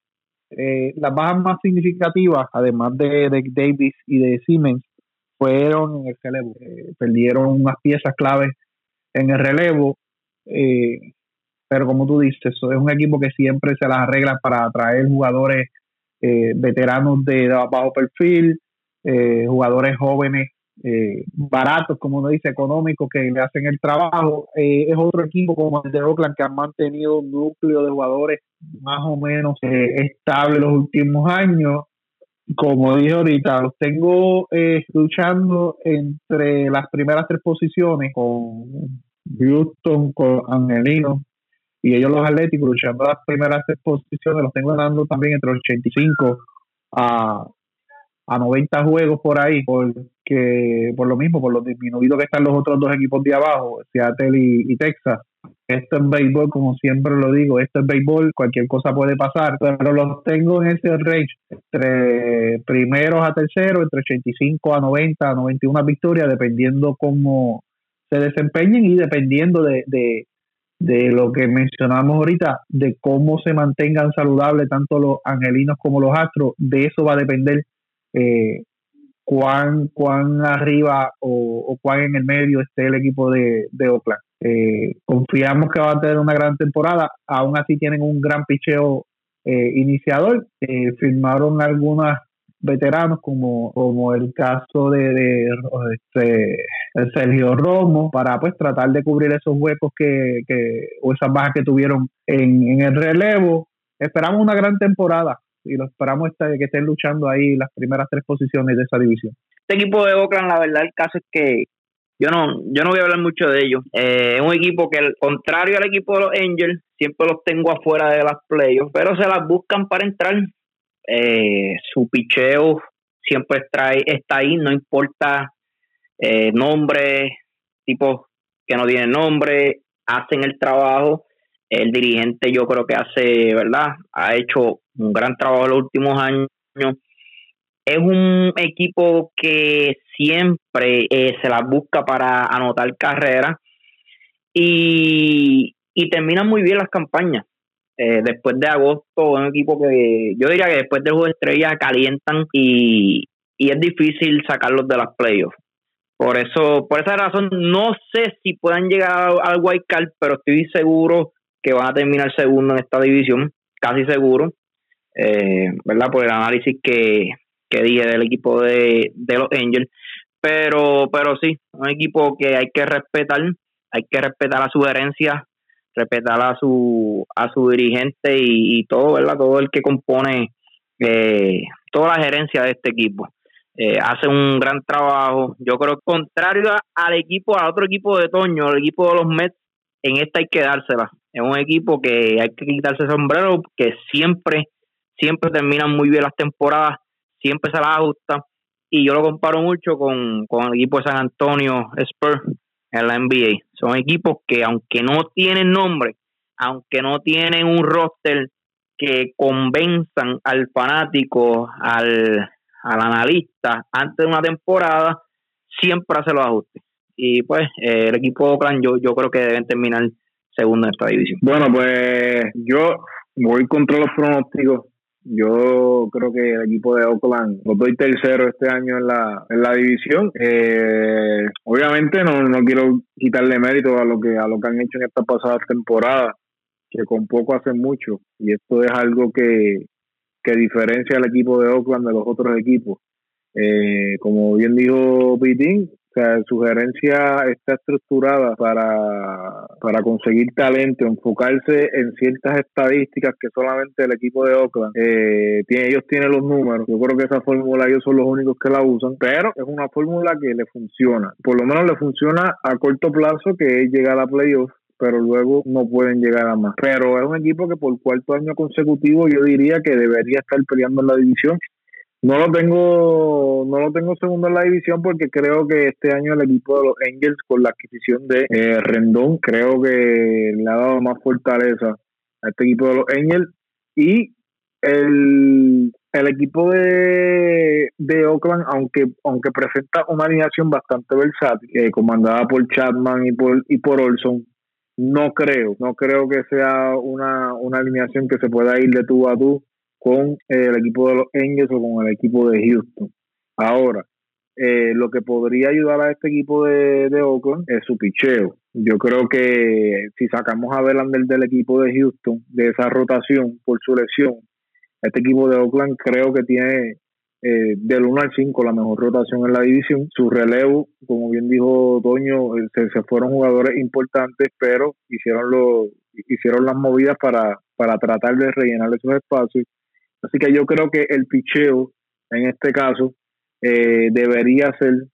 Eh, las bajas más significativas, además de, Davis y de Siemens, fueron en el relevo. Eh, perdieron unas piezas claves en el relevo. Eh, pero como tú dices, es un equipo que siempre se las arregla para atraer jugadores eh, veteranos de bajo perfil, eh, jugadores jóvenes eh, baratos, como uno dice, económicos, que le hacen el trabajo. es otro equipo como el de Oakland que ha mantenido un núcleo de jugadores más o menos estable los últimos años. Como dije ahorita, los tengo luchando entre las primeras tres posiciones con Houston, con Angelino, y ellos los Atléticos luchando las primeras posiciones los tengo ganando también entre los 85 a, a 90 juegos por ahí porque por lo mismo por lo disminuido que están los otros dos equipos de abajo Seattle y, Texas. Esto es béisbol como siempre lo digo esto es béisbol cualquier cosa puede pasar pero los tengo en ese range entre primeros a terceros entre 85 a 90 a 91 victorias dependiendo cómo se desempeñen y dependiendo de de lo que mencionamos ahorita, de cómo se mantengan saludables tanto los angelinos como los astros, de eso va a depender eh, cuán, cuán arriba o, cuán en el medio esté el equipo de, de Oakland. Eh, confiamos que va a tener una gran temporada, aún así tienen un gran picheo eh, iniciador, firmaron algunas veteranos como, como el caso de, de, este, Sergio Romo para pues tratar de cubrir esos huecos que, que o esas bajas que tuvieron en, en el relevo. Esperamos una gran temporada y lo esperamos este, que estén luchando ahí las primeras tres posiciones de esa división. Este equipo de Oakland, la verdad, el caso es que yo no, yo no voy a hablar mucho de ellos. Eh, es un equipo que, al contrario al equipo de los Angels, siempre los tengo afuera de las playoffs, pero se las buscan para entrar eh, su picheo siempre está, está ahí, no importa eh, nombre, tipos que no tienen nombre, hacen el trabajo. El dirigente yo creo que hace, ¿verdad? Ha hecho un gran trabajo en los últimos años. Es un equipo que siempre eh, se las busca para anotar carreras y, y terminan muy bien las campañas. Eh, después de agosto, un equipo que yo diría que después del juego de estrella calientan y, es difícil sacarlos de las playoffs. Por eso, por esa razón, no sé si puedan llegar al wild card, pero estoy seguro que van a terminar segundo en esta división, casi seguro, eh, ¿verdad? Por el análisis que, que dije del equipo de, de los Angels. Pero, pero sí, un equipo que hay que respetar, hay que respetar la sugerencia respetar a su a su dirigente y, todo, ¿verdad? Todo el que compone eh, toda la gerencia de este equipo. Eh, hace un gran trabajo. Yo creo contrario al equipo, al otro equipo de Toño, el equipo de los Mets, en esta hay que dársela. Es un equipo que hay que quitarse el sombrero, que siempre, siempre terminan muy bien las temporadas, siempre se las ajusta. Y yo lo comparo mucho con, con el equipo de San Antonio Spurs, en la NBA. Son equipos que aunque no tienen nombre, aunque no tienen un roster que convenzan al fanático, al, analista antes de una temporada, siempre hace los ajustes. Y pues eh, el equipo de Oakland yo, yo creo que deben terminar segundo en esta división. Bueno, pues yo voy contra los pronósticos yo creo que el equipo de Oakland lo doy tercero este año en la, en la división. Eh, obviamente no, no quiero quitarle mérito a lo que a lo que han hecho en esta pasada temporada, que con poco hacen mucho. Y esto es algo que, que diferencia al equipo de Oakland de los otros equipos. Eh, como bien dijo Pitín, O sea, su gerencia está estructurada para, para conseguir talento, enfocarse en ciertas estadísticas que solamente el equipo de Oakland eh, tiene. Ellos tienen los números. Yo creo que esa fórmula ellos son los únicos que la usan, pero es una fórmula que le funciona. Por lo menos le funciona a corto plazo, que es llegar a playoffs pero luego no pueden llegar a más. Pero es un equipo que por cuarto año consecutivo yo diría que debería estar peleando en la división no lo tengo, no lo tengo segundo en la división porque creo que este año el equipo de los Angels con la adquisición de eh, Rendón creo que le ha dado más fortaleza a este equipo de los Angels. Y el, el equipo de, de Oakland, aunque aunque presenta una alineación bastante versátil, eh, comandada por Chapman y por y por Olson, no creo, no creo que sea una, una alineación que se pueda ir de tú a tú con eh, el equipo de los Angels o con el equipo de Houston. Ahora, eh, lo que podría ayudar a este equipo de, Oakland es su picheo. Yo creo que si sacamos a Verlander del equipo de Houston, de esa rotación por su lesión, este equipo de Oakland creo que tiene eh, del 1 al 5 la mejor rotación en la división. Su relevo, como bien dijo Toño, se, se fueron jugadores importantes, pero hicieron, lo, hicieron las movidas para, para tratar de rellenar esos espacios Así que yo creo que el picheo, en este caso, eh, debería ser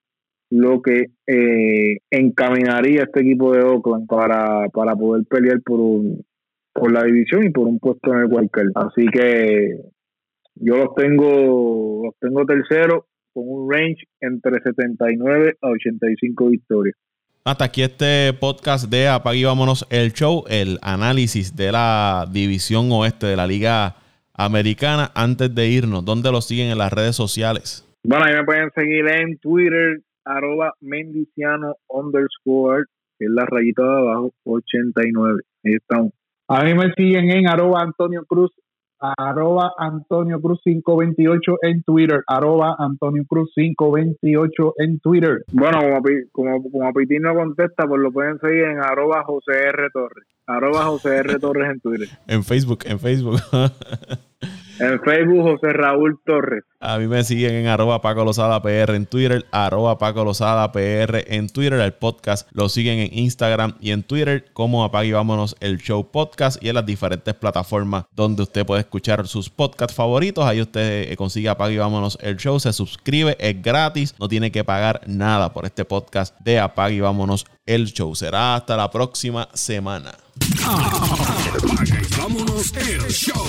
lo que eh, encaminaría este equipo de Oakland para, para poder pelear por, por la división y por un puesto en el wildcard. Así que yo los tengo, los tengo tercero con un range entre 79 a 85 victorias. Hasta aquí este podcast de Apague Vámonos el Show, el análisis de la división oeste de la Liga americana. Antes de irnos, ¿dónde lo siguen en las redes sociales? Bueno, ahí me pueden seguir en Twitter, arroba mendiciano underscore, que es la rayita de abajo, 89. Ahí estamos. A mí me siguen en arroba Antonio Cruz, arroba Antonio Cruz 528 en Twitter, arroba Antonio Cruz 528 en Twitter. Bueno, como, como, como Pitín no contesta, pues lo pueden seguir en arroba José R. Torres, arroba José R. Torres en Twitter. en Facebook, en Facebook. En Facebook, José Raúl Torres. A mí me siguen en arroba Paco Lozada PR en Twitter, arroba Paco Lozada PR en Twitter. El podcast lo siguen en Instagram y en Twitter como Apague Vámonos el Show Podcast y en las diferentes plataformas donde usted puede escuchar sus podcasts favoritos. Ahí usted eh, consigue Apague Vámonos el Show, se suscribe, es gratis, no tiene que pagar nada por este podcast de Apague Vámonos el Show. Será hasta la próxima semana. Apague Vámonos el Show.